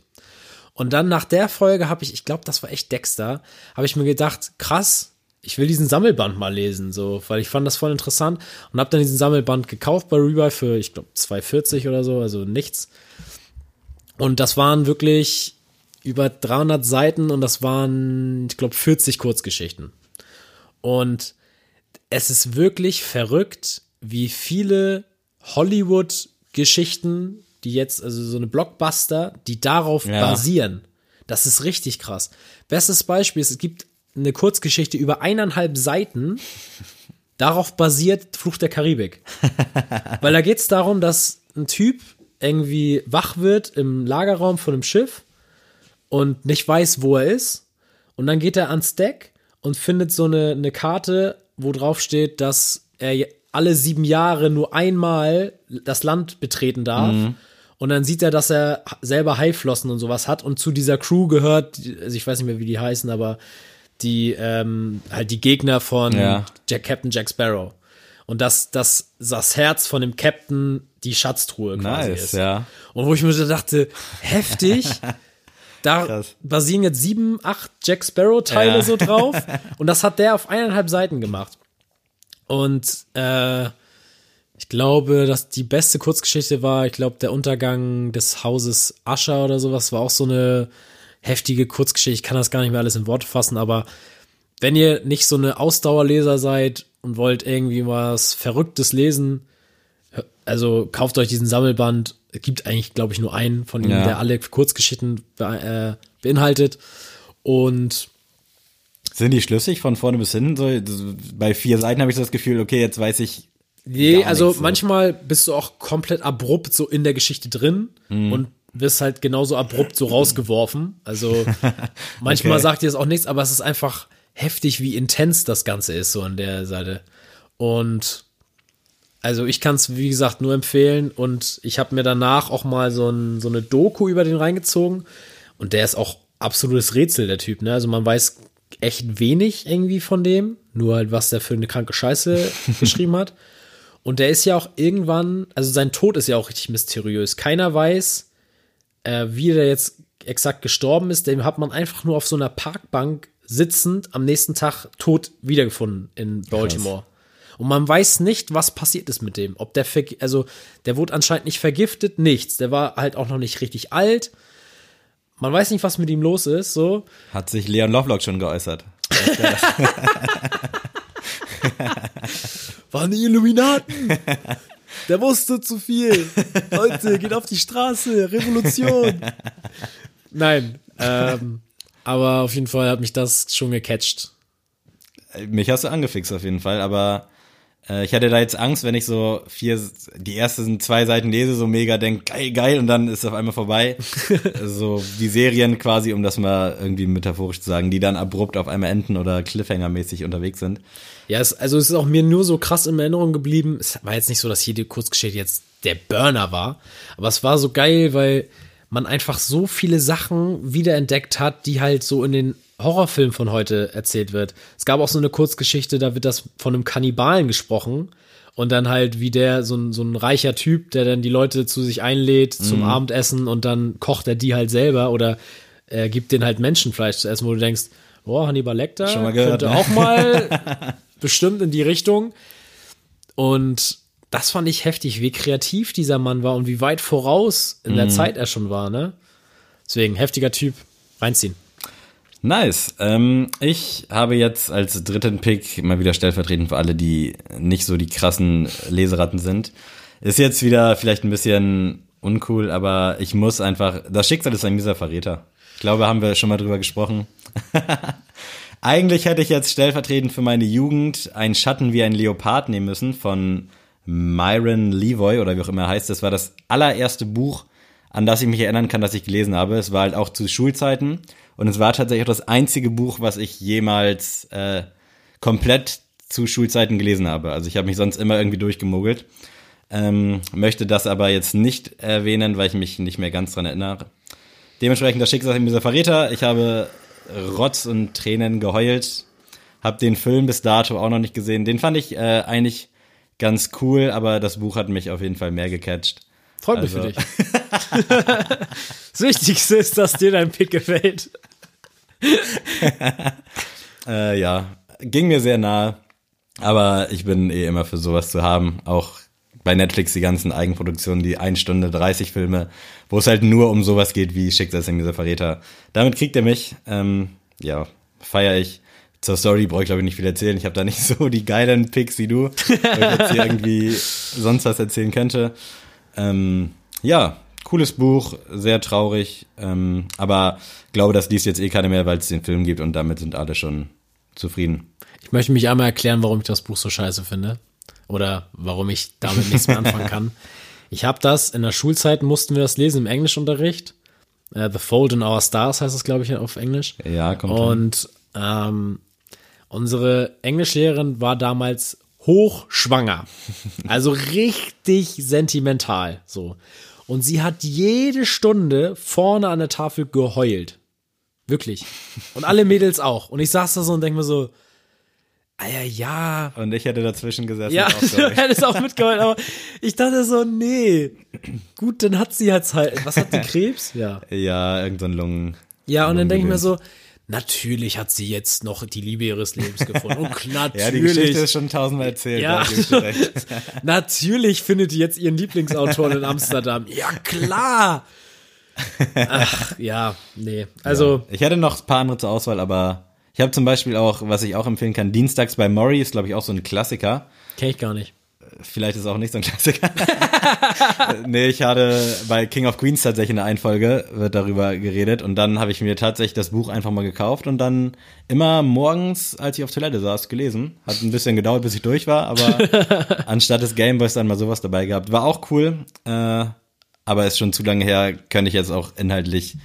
Und dann nach der Folge habe ich, ich glaube, das war echt Dexter, habe ich mir gedacht, krass, ich will diesen Sammelband mal lesen, so, weil ich fand das voll interessant und habe dann diesen Sammelband gekauft bei Rebuy für, ich glaube, 2,40 oder so, also nichts. Und das waren wirklich über 300 Seiten und das waren, ich glaube, 40 Kurzgeschichten. Und es ist wirklich verrückt, wie viele Hollywood-Geschichten die jetzt, also so eine Blockbuster, die darauf Ja. basieren. Das ist richtig krass. Bestes Beispiel ist, es gibt eine Kurzgeschichte über eineinhalb Seiten, darauf basiert Fluch der Karibik. Weil da geht es darum, dass ein Typ irgendwie wach wird im Lagerraum von einem Schiff und nicht weiß, wo er ist. Und dann geht er ans Deck und findet so eine, eine Karte, wo drauf steht, dass er alle sieben Jahre nur einmal das Land betreten darf. Und dann sieht er, dass er selber Haiflossen und sowas hat und zu dieser Crew gehört, also ich weiß nicht mehr, wie die heißen, aber die ähm, halt die Gegner von Ja. Jack, Captain Jack Sparrow. Und dass, dass das Herz von dem Captain die Schatztruhe quasi Nice, ist. ja. Und wo ich mir so dachte, heftig. Da Krass. basieren jetzt sieben, acht Jack Sparrow-Teile Ja. so drauf. Und das hat der auf eineinhalb Seiten gemacht. Und äh, ich glaube, dass die beste Kurzgeschichte war, ich glaube, der Untergang des Hauses Ascher oder sowas war auch so eine heftige Kurzgeschichte. Ich kann das gar nicht mehr alles in Worte fassen, aber wenn ihr nicht so eine Ausdauerleser seid und wollt irgendwie was Verrücktes lesen, also kauft euch diesen Sammelband. Es gibt eigentlich, glaube ich, nur einen von ihm, Ja. der alle Kurzgeschichten be äh, beinhaltet. Und Sind die schlüssig von vorne bis hinten? So, bei vier Seiten habe ich das Gefühl, okay, jetzt weiß ich. Nee, also nichts, manchmal bist du auch komplett abrupt so in der Geschichte drin Mhm. und wirst halt genauso abrupt so rausgeworfen. Also manchmal Okay. sagt dir das auch nichts, aber es ist einfach heftig, wie intens das Ganze ist, so an der Seite. Und also ich kann es, wie gesagt, nur empfehlen und ich habe mir danach auch mal so, ein, so eine Doku über den reingezogen und der ist auch absolutes Rätsel, der Typ. Ne? Also man weiß echt wenig irgendwie von dem, nur halt, was der für eine kranke Scheiße geschrieben hat. Und der ist ja auch irgendwann, also sein Tod ist ja auch richtig mysteriös. Keiner weiß, äh, wie der jetzt exakt gestorben ist. Den hat man einfach nur auf so einer Parkbank sitzend am nächsten Tag tot wiedergefunden in Baltimore. Und man weiß nicht, was passiert ist mit dem. Ob der, also der wurde anscheinend nicht vergiftet, nichts. Der war halt auch noch nicht richtig alt. Man weiß nicht, was mit ihm los ist, so. Hat sich Leon Lovelock schon geäußert. Waren die Illuminaten? Der wusste zu viel. Leute, geht auf die Straße. Revolution. Nein. Ähm, aber auf jeden Fall hat mich das schon gecatcht. Mich hast du angefixt auf jeden Fall, aber ich hatte da jetzt Angst, wenn ich so vier, die ersten zwei Seiten lese, so mega denk, geil, geil, und dann ist es auf einmal vorbei. so wie Serien quasi, um das mal irgendwie metaphorisch zu sagen, die dann abrupt auf einmal enden oder Cliffhanger-mäßig unterwegs sind. Ja, es, also es ist auch mir nur so krass in Erinnerung geblieben. Es war jetzt nicht so, dass jede Kurzgeschichte jetzt der Burner war, aber es war so geil, weil man einfach so viele Sachen wiederentdeckt hat, die halt so in den Horrorfilmen von heute erzählt wird. Es gab auch so eine Kurzgeschichte, da wird das von einem Kannibalen gesprochen und dann halt wie der so ein, so ein reicher Typ, der dann die Leute zu sich einlädt zum Abendessen und dann kocht er die halt selber oder er gibt denen halt Menschenfleisch zu essen, wo du denkst, boah, Hannibal Lecter Schon mal gehört, könnte ne? auch mal bestimmt in die Richtung. Und das fand ich heftig, wie kreativ dieser Mann war und wie weit voraus in Mhm. der Zeit er schon war, ne? Deswegen, heftiger Typ, reinziehen. Nice. Ähm, ich habe jetzt als dritten Pick mal wieder stellvertretend für alle, die nicht so die krassen Leseratten sind. Ist jetzt wieder vielleicht ein bisschen uncool, aber ich muss einfach. Das Schicksal ist ein mieser Verräter. Ich glaube, haben wir schon mal drüber gesprochen. Eigentlich hätte ich jetzt stellvertretend für meine Jugend ein Schatten wie ein Leopard nehmen müssen von Myron Levoy oder wie auch immer er heißt. Das war das allererste Buch, an das ich mich erinnern kann, dass ich gelesen habe. Es war halt auch zu Schulzeiten und es war tatsächlich auch das einzige Buch, was ich jemals äh, komplett zu Schulzeiten gelesen habe. Also ich habe mich sonst immer irgendwie durchgemogelt. Ähm, möchte das aber jetzt nicht erwähnen, weil ich mich nicht mehr ganz dran erinnere. Dementsprechend das Schicksal dieser Verräter. Ich habe Rotz und Tränen geheult. Hab den Film bis dato auch noch nicht gesehen. Den fand ich äh, eigentlich ganz cool, aber das Buch hat mich auf jeden Fall mehr gecatcht. Freut mich Also- für dich. das Wichtigste ist, dass dir dein Pick gefällt. Äh, ja, ging mir sehr nahe. Aber ich bin eh immer für sowas zu haben. Auch bei Netflix die ganzen Eigenproduktionen, die 1 Stunde 30 Filme, wo es halt nur um sowas geht wie Schicksalsing dieser Verräter. Damit kriegt er mich. Ähm, ja, feier ich. Zur Story brauche ich glaube ich nicht viel erzählen. Ich habe da nicht so die geilen Picks wie du, weil ich jetzt hier irgendwie sonst was erzählen könnte. Ähm, ja, cooles Buch, sehr traurig, ähm, aber glaube, das liest jetzt eh keiner mehr, weil es den Film gibt und damit sind alle schon zufrieden. Ich möchte mich einmal erklären, warum ich das Buch so scheiße finde. Oder warum ich damit nichts mehr anfangen kann. Ich habe das, in der Schulzeit mussten wir das lesen im Englischunterricht. Äh, The Fold in Our Stars heißt es, glaube ich, auf Englisch. Ja, kommt. Und ähm, unsere Englischlehrerin war damals hochschwanger. Also richtig sentimental. So. Und sie hat jede Stunde vorne an der Tafel geheult. Wirklich. Und alle Mädels auch. Und ich saß da so und denk mir so, ah ja, ja, Und ich hätte dazwischen gesessen. ja, du hättest auch mitgeheult, aber ich dachte so, nee. Gut, dann hat sie jetzt halt, was hat die Krebs? Ja. ja, irgendein Lungen. Ja, und dann denke ich mir so, natürlich hat sie jetzt noch die Liebe ihres Lebens gefunden. Und natürlich. Ja, die Geschichte ist schon tausendmal erzählt. Ja. Natürlich findet die jetzt ihren Lieblingsautor in Amsterdam. Ja, klar. Ach, ja, nee. Also, Ich hätte noch ein paar andere zur Auswahl, aber ich habe zum Beispiel auch, was ich auch empfehlen kann, Dienstags bei Murray ist, glaube ich, auch so ein Klassiker. kenn ich gar nicht. Vielleicht ist es auch nicht so ein Klassiker. nee, ich hatte bei King of Queens tatsächlich in der Einfolge wird darüber geredet und dann habe ich mir tatsächlich das Buch einfach mal gekauft und dann immer morgens, als ich auf Toilette saß, gelesen. Hat ein bisschen gedauert, bis ich durch war, aber anstatt des Gameboys dann mal sowas dabei gehabt. War auch cool, äh, aber ist schon zu lange her, könnte ich jetzt auch inhaltlich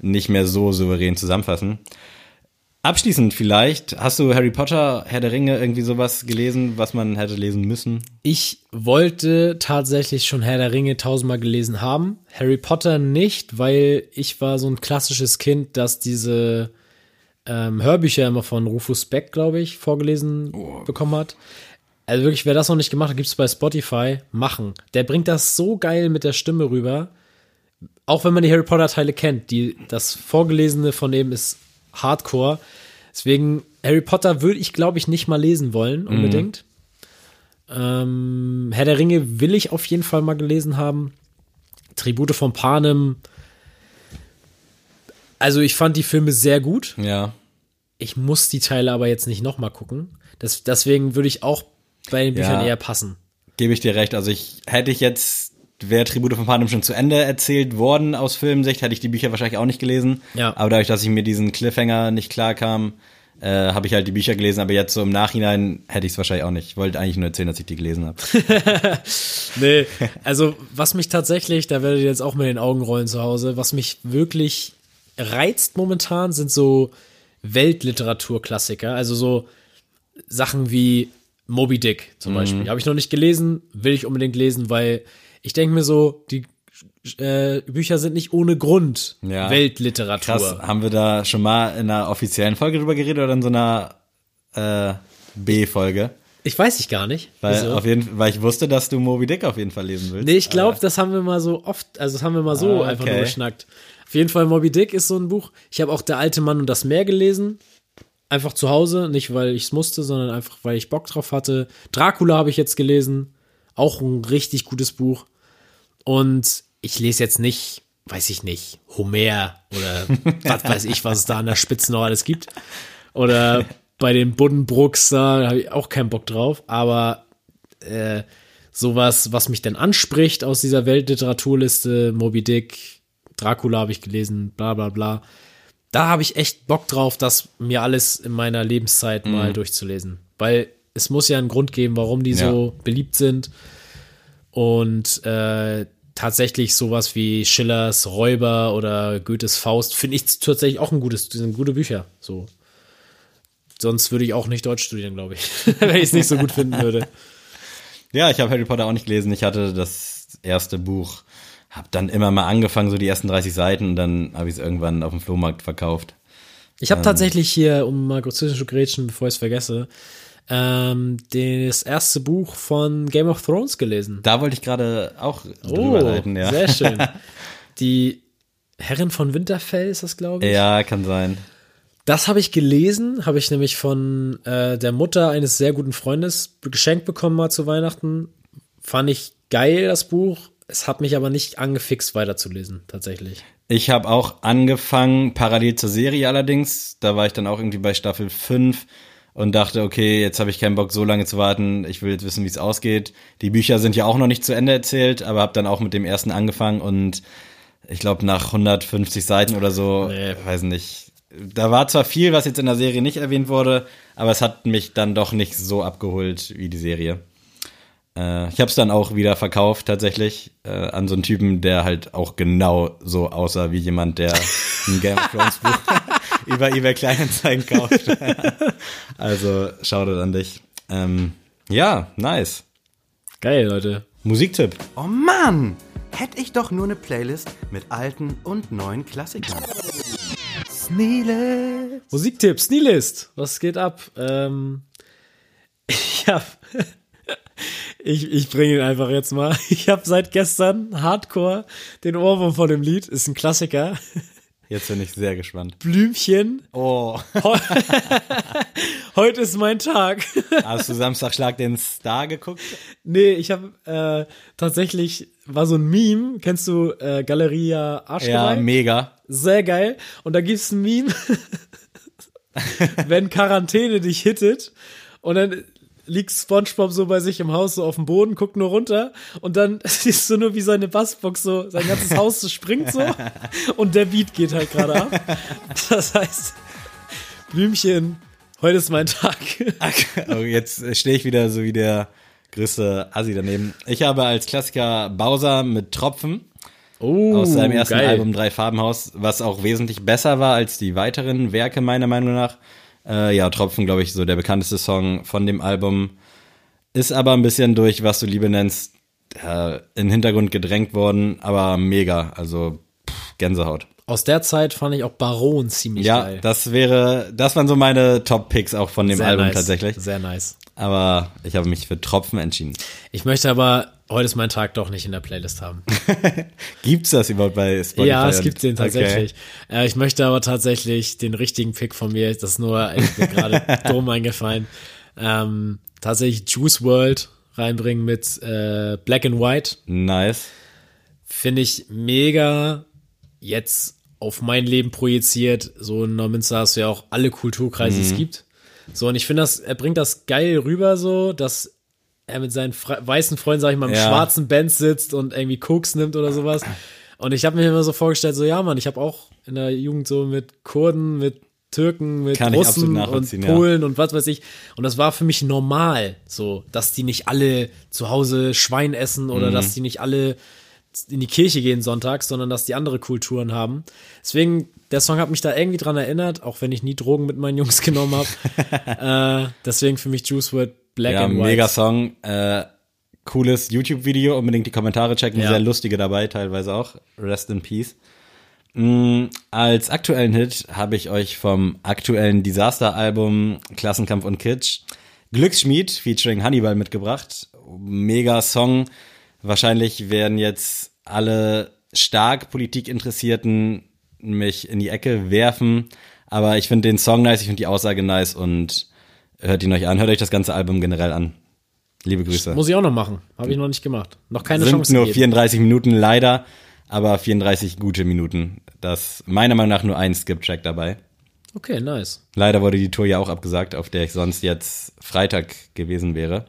nicht mehr so souverän zusammenfassen. Abschließend vielleicht, hast du Harry Potter, Herr der Ringe, irgendwie sowas gelesen, was man hätte lesen müssen? Ich wollte tatsächlich schon Herr der Ringe tausendmal gelesen haben. Harry Potter nicht, weil ich war so ein klassisches Kind, das diese ähm, Hörbücher immer von Rufus Beck, glaube ich, vorgelesen bekommen hat. Also wirklich, wer das noch nicht gemacht hat, gibt es bei Spotify, machen. Der bringt das so geil mit der Stimme rüber. Auch wenn man die Harry Potter Teile kennt, die, das Vorgelesene von dem ist Hardcore. Deswegen, Harry Potter würde ich, glaube ich, nicht mal lesen wollen, unbedingt. Ähm, Herr der Ringe will ich auf jeden Fall mal gelesen haben. Tribute von Panem. Also ich fand die Filme sehr gut. Ja. Ich muss die Teile aber jetzt nicht nochmal gucken. Das, deswegen würde ich auch bei den Büchern Ja. eher passen. Gebe ich dir recht. Also ich hätte ich jetzt, wäre Tribute von Panem schon zu Ende erzählt worden aus Filmsicht, hätte ich die Bücher wahrscheinlich auch nicht gelesen. Ja. Aber dadurch, dass ich mir diesen Cliffhanger nicht klar kam, äh, habe ich halt die Bücher gelesen. Aber jetzt so im Nachhinein hätte ich es wahrscheinlich auch nicht. Ich wollte eigentlich nur erzählen, dass ich die gelesen habe. Nee, also was mich tatsächlich, da werdet ihr jetzt auch mit den Augen rollen zu Hause, was mich wirklich reizt momentan, sind so Weltliteraturklassiker. Also so Sachen wie Moby Dick zum Beispiel. Habe ich noch nicht gelesen, will ich unbedingt lesen, weil ich denke mir so, die äh, Bücher sind nicht ohne Grund Ja. Weltliteratur. Krass. Haben wir da schon mal in einer offiziellen Folge drüber geredet oder in so einer äh, B-Folge? Ich weiß ich gar nicht. Weil, Wieso? auf jeden, weil ich wusste, dass du Moby Dick auf jeden Fall lesen willst. Nee, ich glaube, das haben wir mal so oft, also das haben wir mal so Ah, einfach okay. nur geschnackt. Auf jeden Fall Moby Dick ist so ein Buch. Ich habe auch Der alte Mann und das Meer gelesen. Einfach zu Hause, nicht weil ich es musste, sondern einfach weil ich Bock drauf hatte. Dracula habe ich jetzt gelesen. Auch ein richtig gutes Buch. Und ich lese jetzt nicht, weiß ich nicht, Homer oder was weiß ich, was es da an der Spitze noch alles gibt. Oder bei den Buddenbrooks, da habe ich auch keinen Bock drauf. Aber äh, sowas, was mich denn anspricht aus dieser Weltliteraturliste, Moby Dick, Dracula habe ich gelesen, bla bla bla. Da habe ich echt Bock drauf, das mir alles in meiner Lebenszeit mal durchzulesen. Weil es muss ja einen Grund geben, warum die so beliebt sind. Und äh, tatsächlich sowas wie Schillers Räuber oder Goethes Faust finde ich tatsächlich auch ein gutes, sind gute Bücher. So. Sonst würde ich auch nicht Deutsch studieren, glaube ich, wenn ich es nicht so gut finden würde. Ja, ich habe Harry Potter auch nicht gelesen. Ich hatte das erste Buch, habe dann immer mal angefangen, so die ersten 30 Seiten, und dann habe ich es irgendwann auf dem Flohmarkt verkauft. Ich habe tatsächlich hier, um mal kurz zu grätschen, bevor ich es vergesse, ähm, das erste Buch von Game of Thrones gelesen. Da wollte ich gerade auch drüber leiten, ja. Oh, sehr schön. Die Herrin von Winterfell ist das, glaube ich. Ja, kann sein. Das habe ich gelesen, habe ich nämlich von äh, der Mutter eines sehr guten Freundes geschenkt bekommen mal zu Weihnachten. Fand ich geil, das Buch. Es hat mich aber nicht angefixt, weiterzulesen, tatsächlich. Ich habe auch angefangen, parallel zur Serie allerdings. Da war ich dann auch irgendwie bei Staffel 5 und dachte, okay, jetzt habe ich keinen Bock, so lange zu warten. Ich will jetzt wissen, wie es ausgeht. Die Bücher sind ja auch noch nicht zu Ende erzählt, aber habe dann auch mit dem ersten angefangen und ich glaube nach 150 Seiten oder so, Nee. weiß nicht. Da war zwar viel, was jetzt in der Serie nicht erwähnt wurde, aber es hat mich dann doch nicht so abgeholt wie die Serie. Äh, ich habe es dann auch wieder verkauft tatsächlich äh, an so einen Typen, der halt auch genau so aussah wie jemand, der ein Game of Thrones Buch über eBay Kleinanzeigen kauft. also Shoutout an dich. Ähm, ja, nice. Geil, Leute. Musiktipp. Oh Mann! Hätte ich doch nur eine Playlist mit alten und neuen Klassikern. Sneele. Musiktipps, Nihilist. Was geht ab? Ähm, ich hab, ich, ich bringe ihn einfach jetzt mal. Ich habe seit gestern Hardcore den Ohrwurm von dem Lied. Ist ein Klassiker. Jetzt bin ich sehr gespannt. Blümchen. Oh. Heute ist mein Tag. Hast du Samstag Schlag den Star geguckt? Nee, ich habe äh, tatsächlich, war so ein Meme, kennst du äh, Galeria Ja, Arschgeweih? mega. Sehr geil. Und da gibt's ein Meme, wenn Quarantäne dich hittet und dann liegt Spongebob so bei sich im Haus so auf dem Boden, guckt nur runter und dann siehst du nur, wie seine Bassbox so, sein ganzes Haus so springt so und der Beat geht halt gerade ab. Das heißt, Blümchen, heute ist mein Tag. Oh, jetzt stehe ich wieder so wie der größte Assi daneben. Ich habe als Klassiker Bowser mit Tropfen Oh, aus seinem ersten geil. Album Drei Farbenhaus, was auch wesentlich besser war als die weiteren Werke meiner Meinung nach. Äh, ja, Tropfen, glaube ich, so der bekannteste Song von dem Album. Ist aber ein bisschen durch, was du Liebe nennst, äh, in den Hintergrund gedrängt worden, aber mega, also pff, Gänsehaut. Aus der Zeit fand ich auch Baron ziemlich Ja, geil. das wäre, das waren so meine Top-Picks auch von dem Sehr Album nice. tatsächlich. Sehr nice. Aber ich habe mich für Tropfen entschieden. Ich möchte aber heute ist mein Tag doch nicht in der Playlist haben. Gibt's das überhaupt bei Spotify? Ja, es gibt den tatsächlich. Okay. Äh, ich möchte aber tatsächlich den richtigen Pick von mir, das ist nur gerade dumm eingefallen, ähm, tatsächlich Juice World reinbringen mit äh, Black and White. Nice. Finde ich mega jetzt auf mein Leben projiziert. So in Neumünster hast du ja auch alle Kulturkreise, die es gibt. So, und ich finde das, er bringt das geil rüber so, dass er mit seinen Fre weißen Freunden, sag ich mal, im Ja. schwarzen Band sitzt und irgendwie Koks nimmt oder sowas. Und ich habe mir immer so vorgestellt, so ja, Mann, ich habe auch in der Jugend so mit Kurden, mit Türken, mit Kann Russen und nachvollziehen, ja. Polen und was weiß ich. Und das war für mich normal, so, dass die nicht alle zu Hause Schwein essen Mhm. oder dass die nicht alle in die Kirche gehen sonntags, sondern dass die andere Kulturen haben. Deswegen, der Song hat mich da irgendwie dran erinnert, auch wenn ich nie Drogen mit meinen Jungs genommen habe. äh, deswegen für mich Juice WRLD Black Ja, and White. mega Song. Äh, cooles YouTube-Video. Unbedingt die Kommentare checken. Ja. Sehr lustige dabei, teilweise auch. Rest in Peace. Mm, als aktuellen Hit habe ich euch vom aktuellen Disaster-Album Klassenkampf und Kitsch Glücksschmied featuring Hannibal mitgebracht. Mega Song. Wahrscheinlich werden jetzt alle stark Politikinteressierten mich in die Ecke werfen. Aber ich finde den Song nice, ich finde die Aussage nice und hört ihn euch an. Hört euch das ganze Album generell an. Liebe Grüße. Muss ich auch noch machen. Habe ich noch nicht gemacht. Noch keine Sind Chance nur gegeben. 34 Minuten leider, aber 34 gute Minuten. Das meiner Meinung nach nur ein Skip-Track dabei. Okay, nice. Leider wurde die Tour ja auch abgesagt, auf der ich sonst jetzt Freitag gewesen wäre.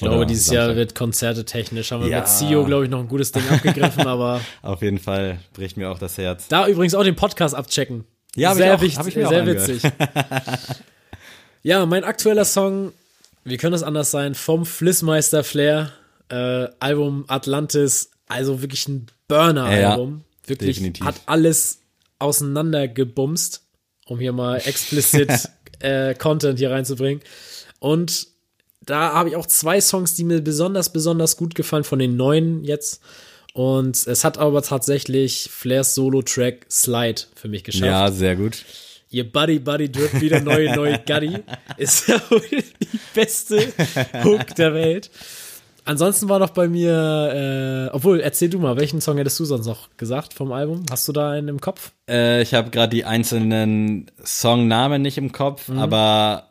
Ich glaube, dieses Samstag. Jahr wird Konzerte technisch. Haben wir Ja. mit CEO, glaube ich, noch ein gutes Ding abgegriffen, aber Auf jeden Fall bricht mir auch das Herz. da übrigens auch den Podcast abchecken. Ja, hab ich sehr auch- wichtig, ich mir sehr witzig. ja, mein aktueller Song, wie könnte es anders sein, vom Flissmeister Flair, äh, Album Atlantis, also wirklich ein Burner-Album. wirklich definitiv. hat alles auseinandergebumst, um hier mal explizit äh, Content hier reinzubringen. Und da habe ich auch zwei Songs, die mir besonders, besonders gut gefallen von den neuen jetzt. Und es hat aber tatsächlich Flairs Solo-Track Slide für mich geschafft. Ja, sehr gut. Ihr Buddy Buddy Drip wieder neue neue Guddy ist ja wohl die beste Hook der Welt. Ansonsten war noch bei mir, äh, obwohl, erzähl du mal, welchen Song hättest du sonst noch gesagt vom Album? Hast du da einen im Kopf? Äh, ich habe gerade die einzelnen Songnamen nicht im Kopf, Mhm. aber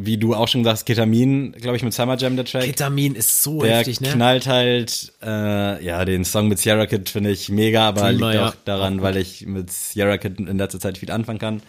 wie du auch schon gesagt hast, Ketamin, glaube ich, mit Summer Jam der Track. Ketamin ist so Der heftig, ne? knallt halt, äh, ja, den Song mit Sierra Kid finde ich mega, aber Dreamer, liegt ja. auch daran, weil ich mit Sierra Kid in letzter Zeit viel anfangen kann.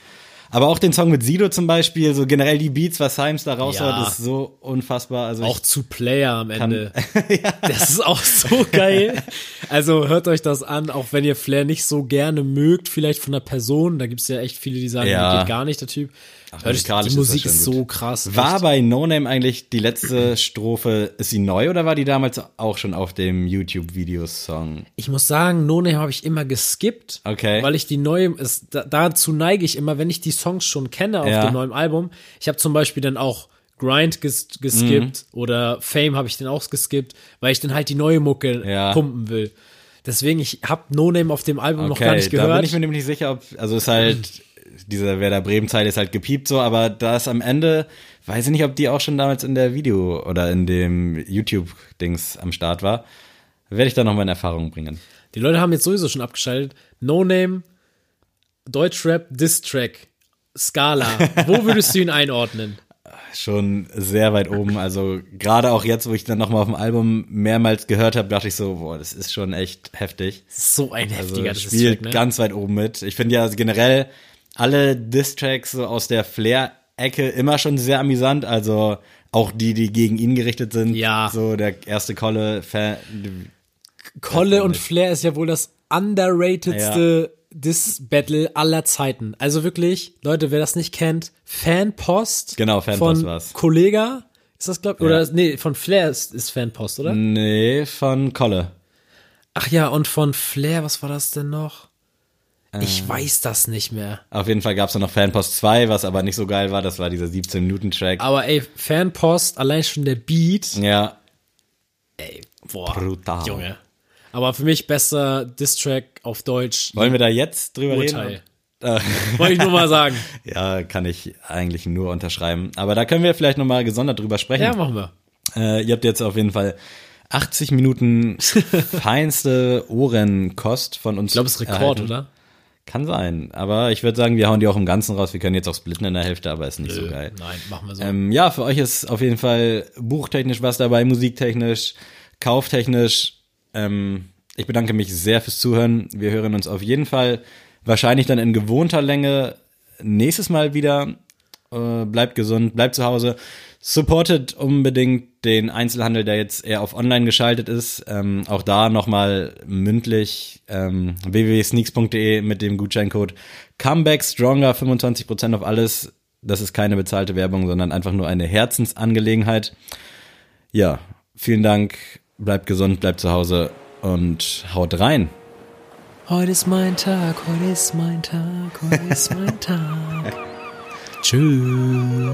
Aber auch den Song mit Sido zum Beispiel, so generell die Beats, was Symes da raushaut, Ja. ist so unfassbar. Also Auch zu Player am Ende. Das ist auch so geil. Also hört euch das an, auch wenn ihr Flair nicht so gerne mögt, vielleicht von der Person. Da gibt's ja echt viele, die sagen, Ja. geht gar nicht, der Typ. Hört euch, musikalisch die Musik ist so krass. war echt. bei No Name eigentlich die letzte Strophe, ist sie neu oder war die damals auch schon auf dem YouTube-Videosong? Ich muss sagen, No Name habe ich immer geskippt, Okay. weil ich die neue, es, da, dazu neige ich immer, wenn ich die Songs schon kenne auf Ja. dem neuen Album. Ich habe zum Beispiel dann auch Grind ges geskippt Mhm. oder Fame habe ich den auch geskippt, weil ich dann halt die neue Mucke Ja. pumpen will. Deswegen, ich habe No Name auf dem Album noch gar nicht da gehört. bin ich mir nämlich nicht sicher, ob, also ist halt, dieser Werder Bremen-Zeile ist halt gepiept so, aber da ist am Ende, weiß ich nicht, ob die auch schon damals in der Video oder in dem YouTube-Dings am Start war. Werde ich da nochmal in Erfahrung bringen. Die Leute haben jetzt sowieso schon abgeschaltet. No Name, Deutschrap, Diss-Track, Scala. Wo würdest du ihn einordnen? Schon sehr weit oben. Also gerade auch jetzt, wo ich dann nochmal auf dem Album mehrmals gehört habe, dachte ich so, boah, das ist schon echt heftig. So ein Also heftiger spielt Diss-Track, ne? ganz weit oben mit. Ich finde ja generell alle Diss-Tracks so aus der Flair-Ecke immer schon sehr amüsant. Also auch die, die gegen ihn gerichtet sind. Ja. So der erste Kolle Fan. Kolle und Flair ist ja wohl das underratedste Diss-Battle aller Zeiten. Also wirklich, Leute, wer das nicht kennt, Fanpost. Genau, Fanpost von war's. Kollega. Ist das, glaub Oder, nee, von Flair ist, ist Fanpost, oder? Nee, von Kolle. Ach ja, und von Flair, was war das denn noch? Äh. Ich weiß das nicht mehr. Auf jeden Fall gab's dann noch Fanpost 2, was aber nicht so geil war. Das war dieser 17-Minuten-Track. Aber ey, Fanpost, allein schon der Beat. Ja, Ey, boah. Brutal. Junge. Aber für mich besser Distrack auf Deutsch. wollen wir da jetzt drüber Urteil. reden? Wollte ich nur mal sagen. Ja, kann ich eigentlich nur unterschreiben. Aber da können wir vielleicht nochmal gesondert drüber sprechen. Ja, machen wir. Äh, ihr habt jetzt auf jeden Fall 80 Minuten feinste Ohrenkost von uns. Ich glaube, es ist Rekord, erhalten. oder? Kann sein. Aber ich würde sagen, wir hauen die auch im Ganzen raus. Wir können jetzt auch splitten in der Hälfte, aber ist nicht so geil. Nein, machen wir so. Ähm, ja, für euch ist auf jeden Fall buchtechnisch was dabei, musiktechnisch, kauftechnisch. Ähm, ich bedanke mich sehr fürs Zuhören. Wir hören uns auf jeden Fall wahrscheinlich dann in gewohnter Länge nächstes Mal wieder. Äh, bleibt gesund, bleibt zu Hause. Supportet unbedingt den Einzelhandel, der jetzt eher auf online geschaltet ist. Ähm, auch da nochmal mündlich ähm, www.sneaks.de mit dem Gutscheincode Comeback Stronger 25% auf alles. Das ist keine bezahlte Werbung, sondern einfach nur eine Herzensangelegenheit. Ja, vielen Dank. Bleibt gesund, bleibt zu Hause und haut rein. Heute ist mein Tag, heute ist mein Tag, heute ist mein Tag. Tschüss.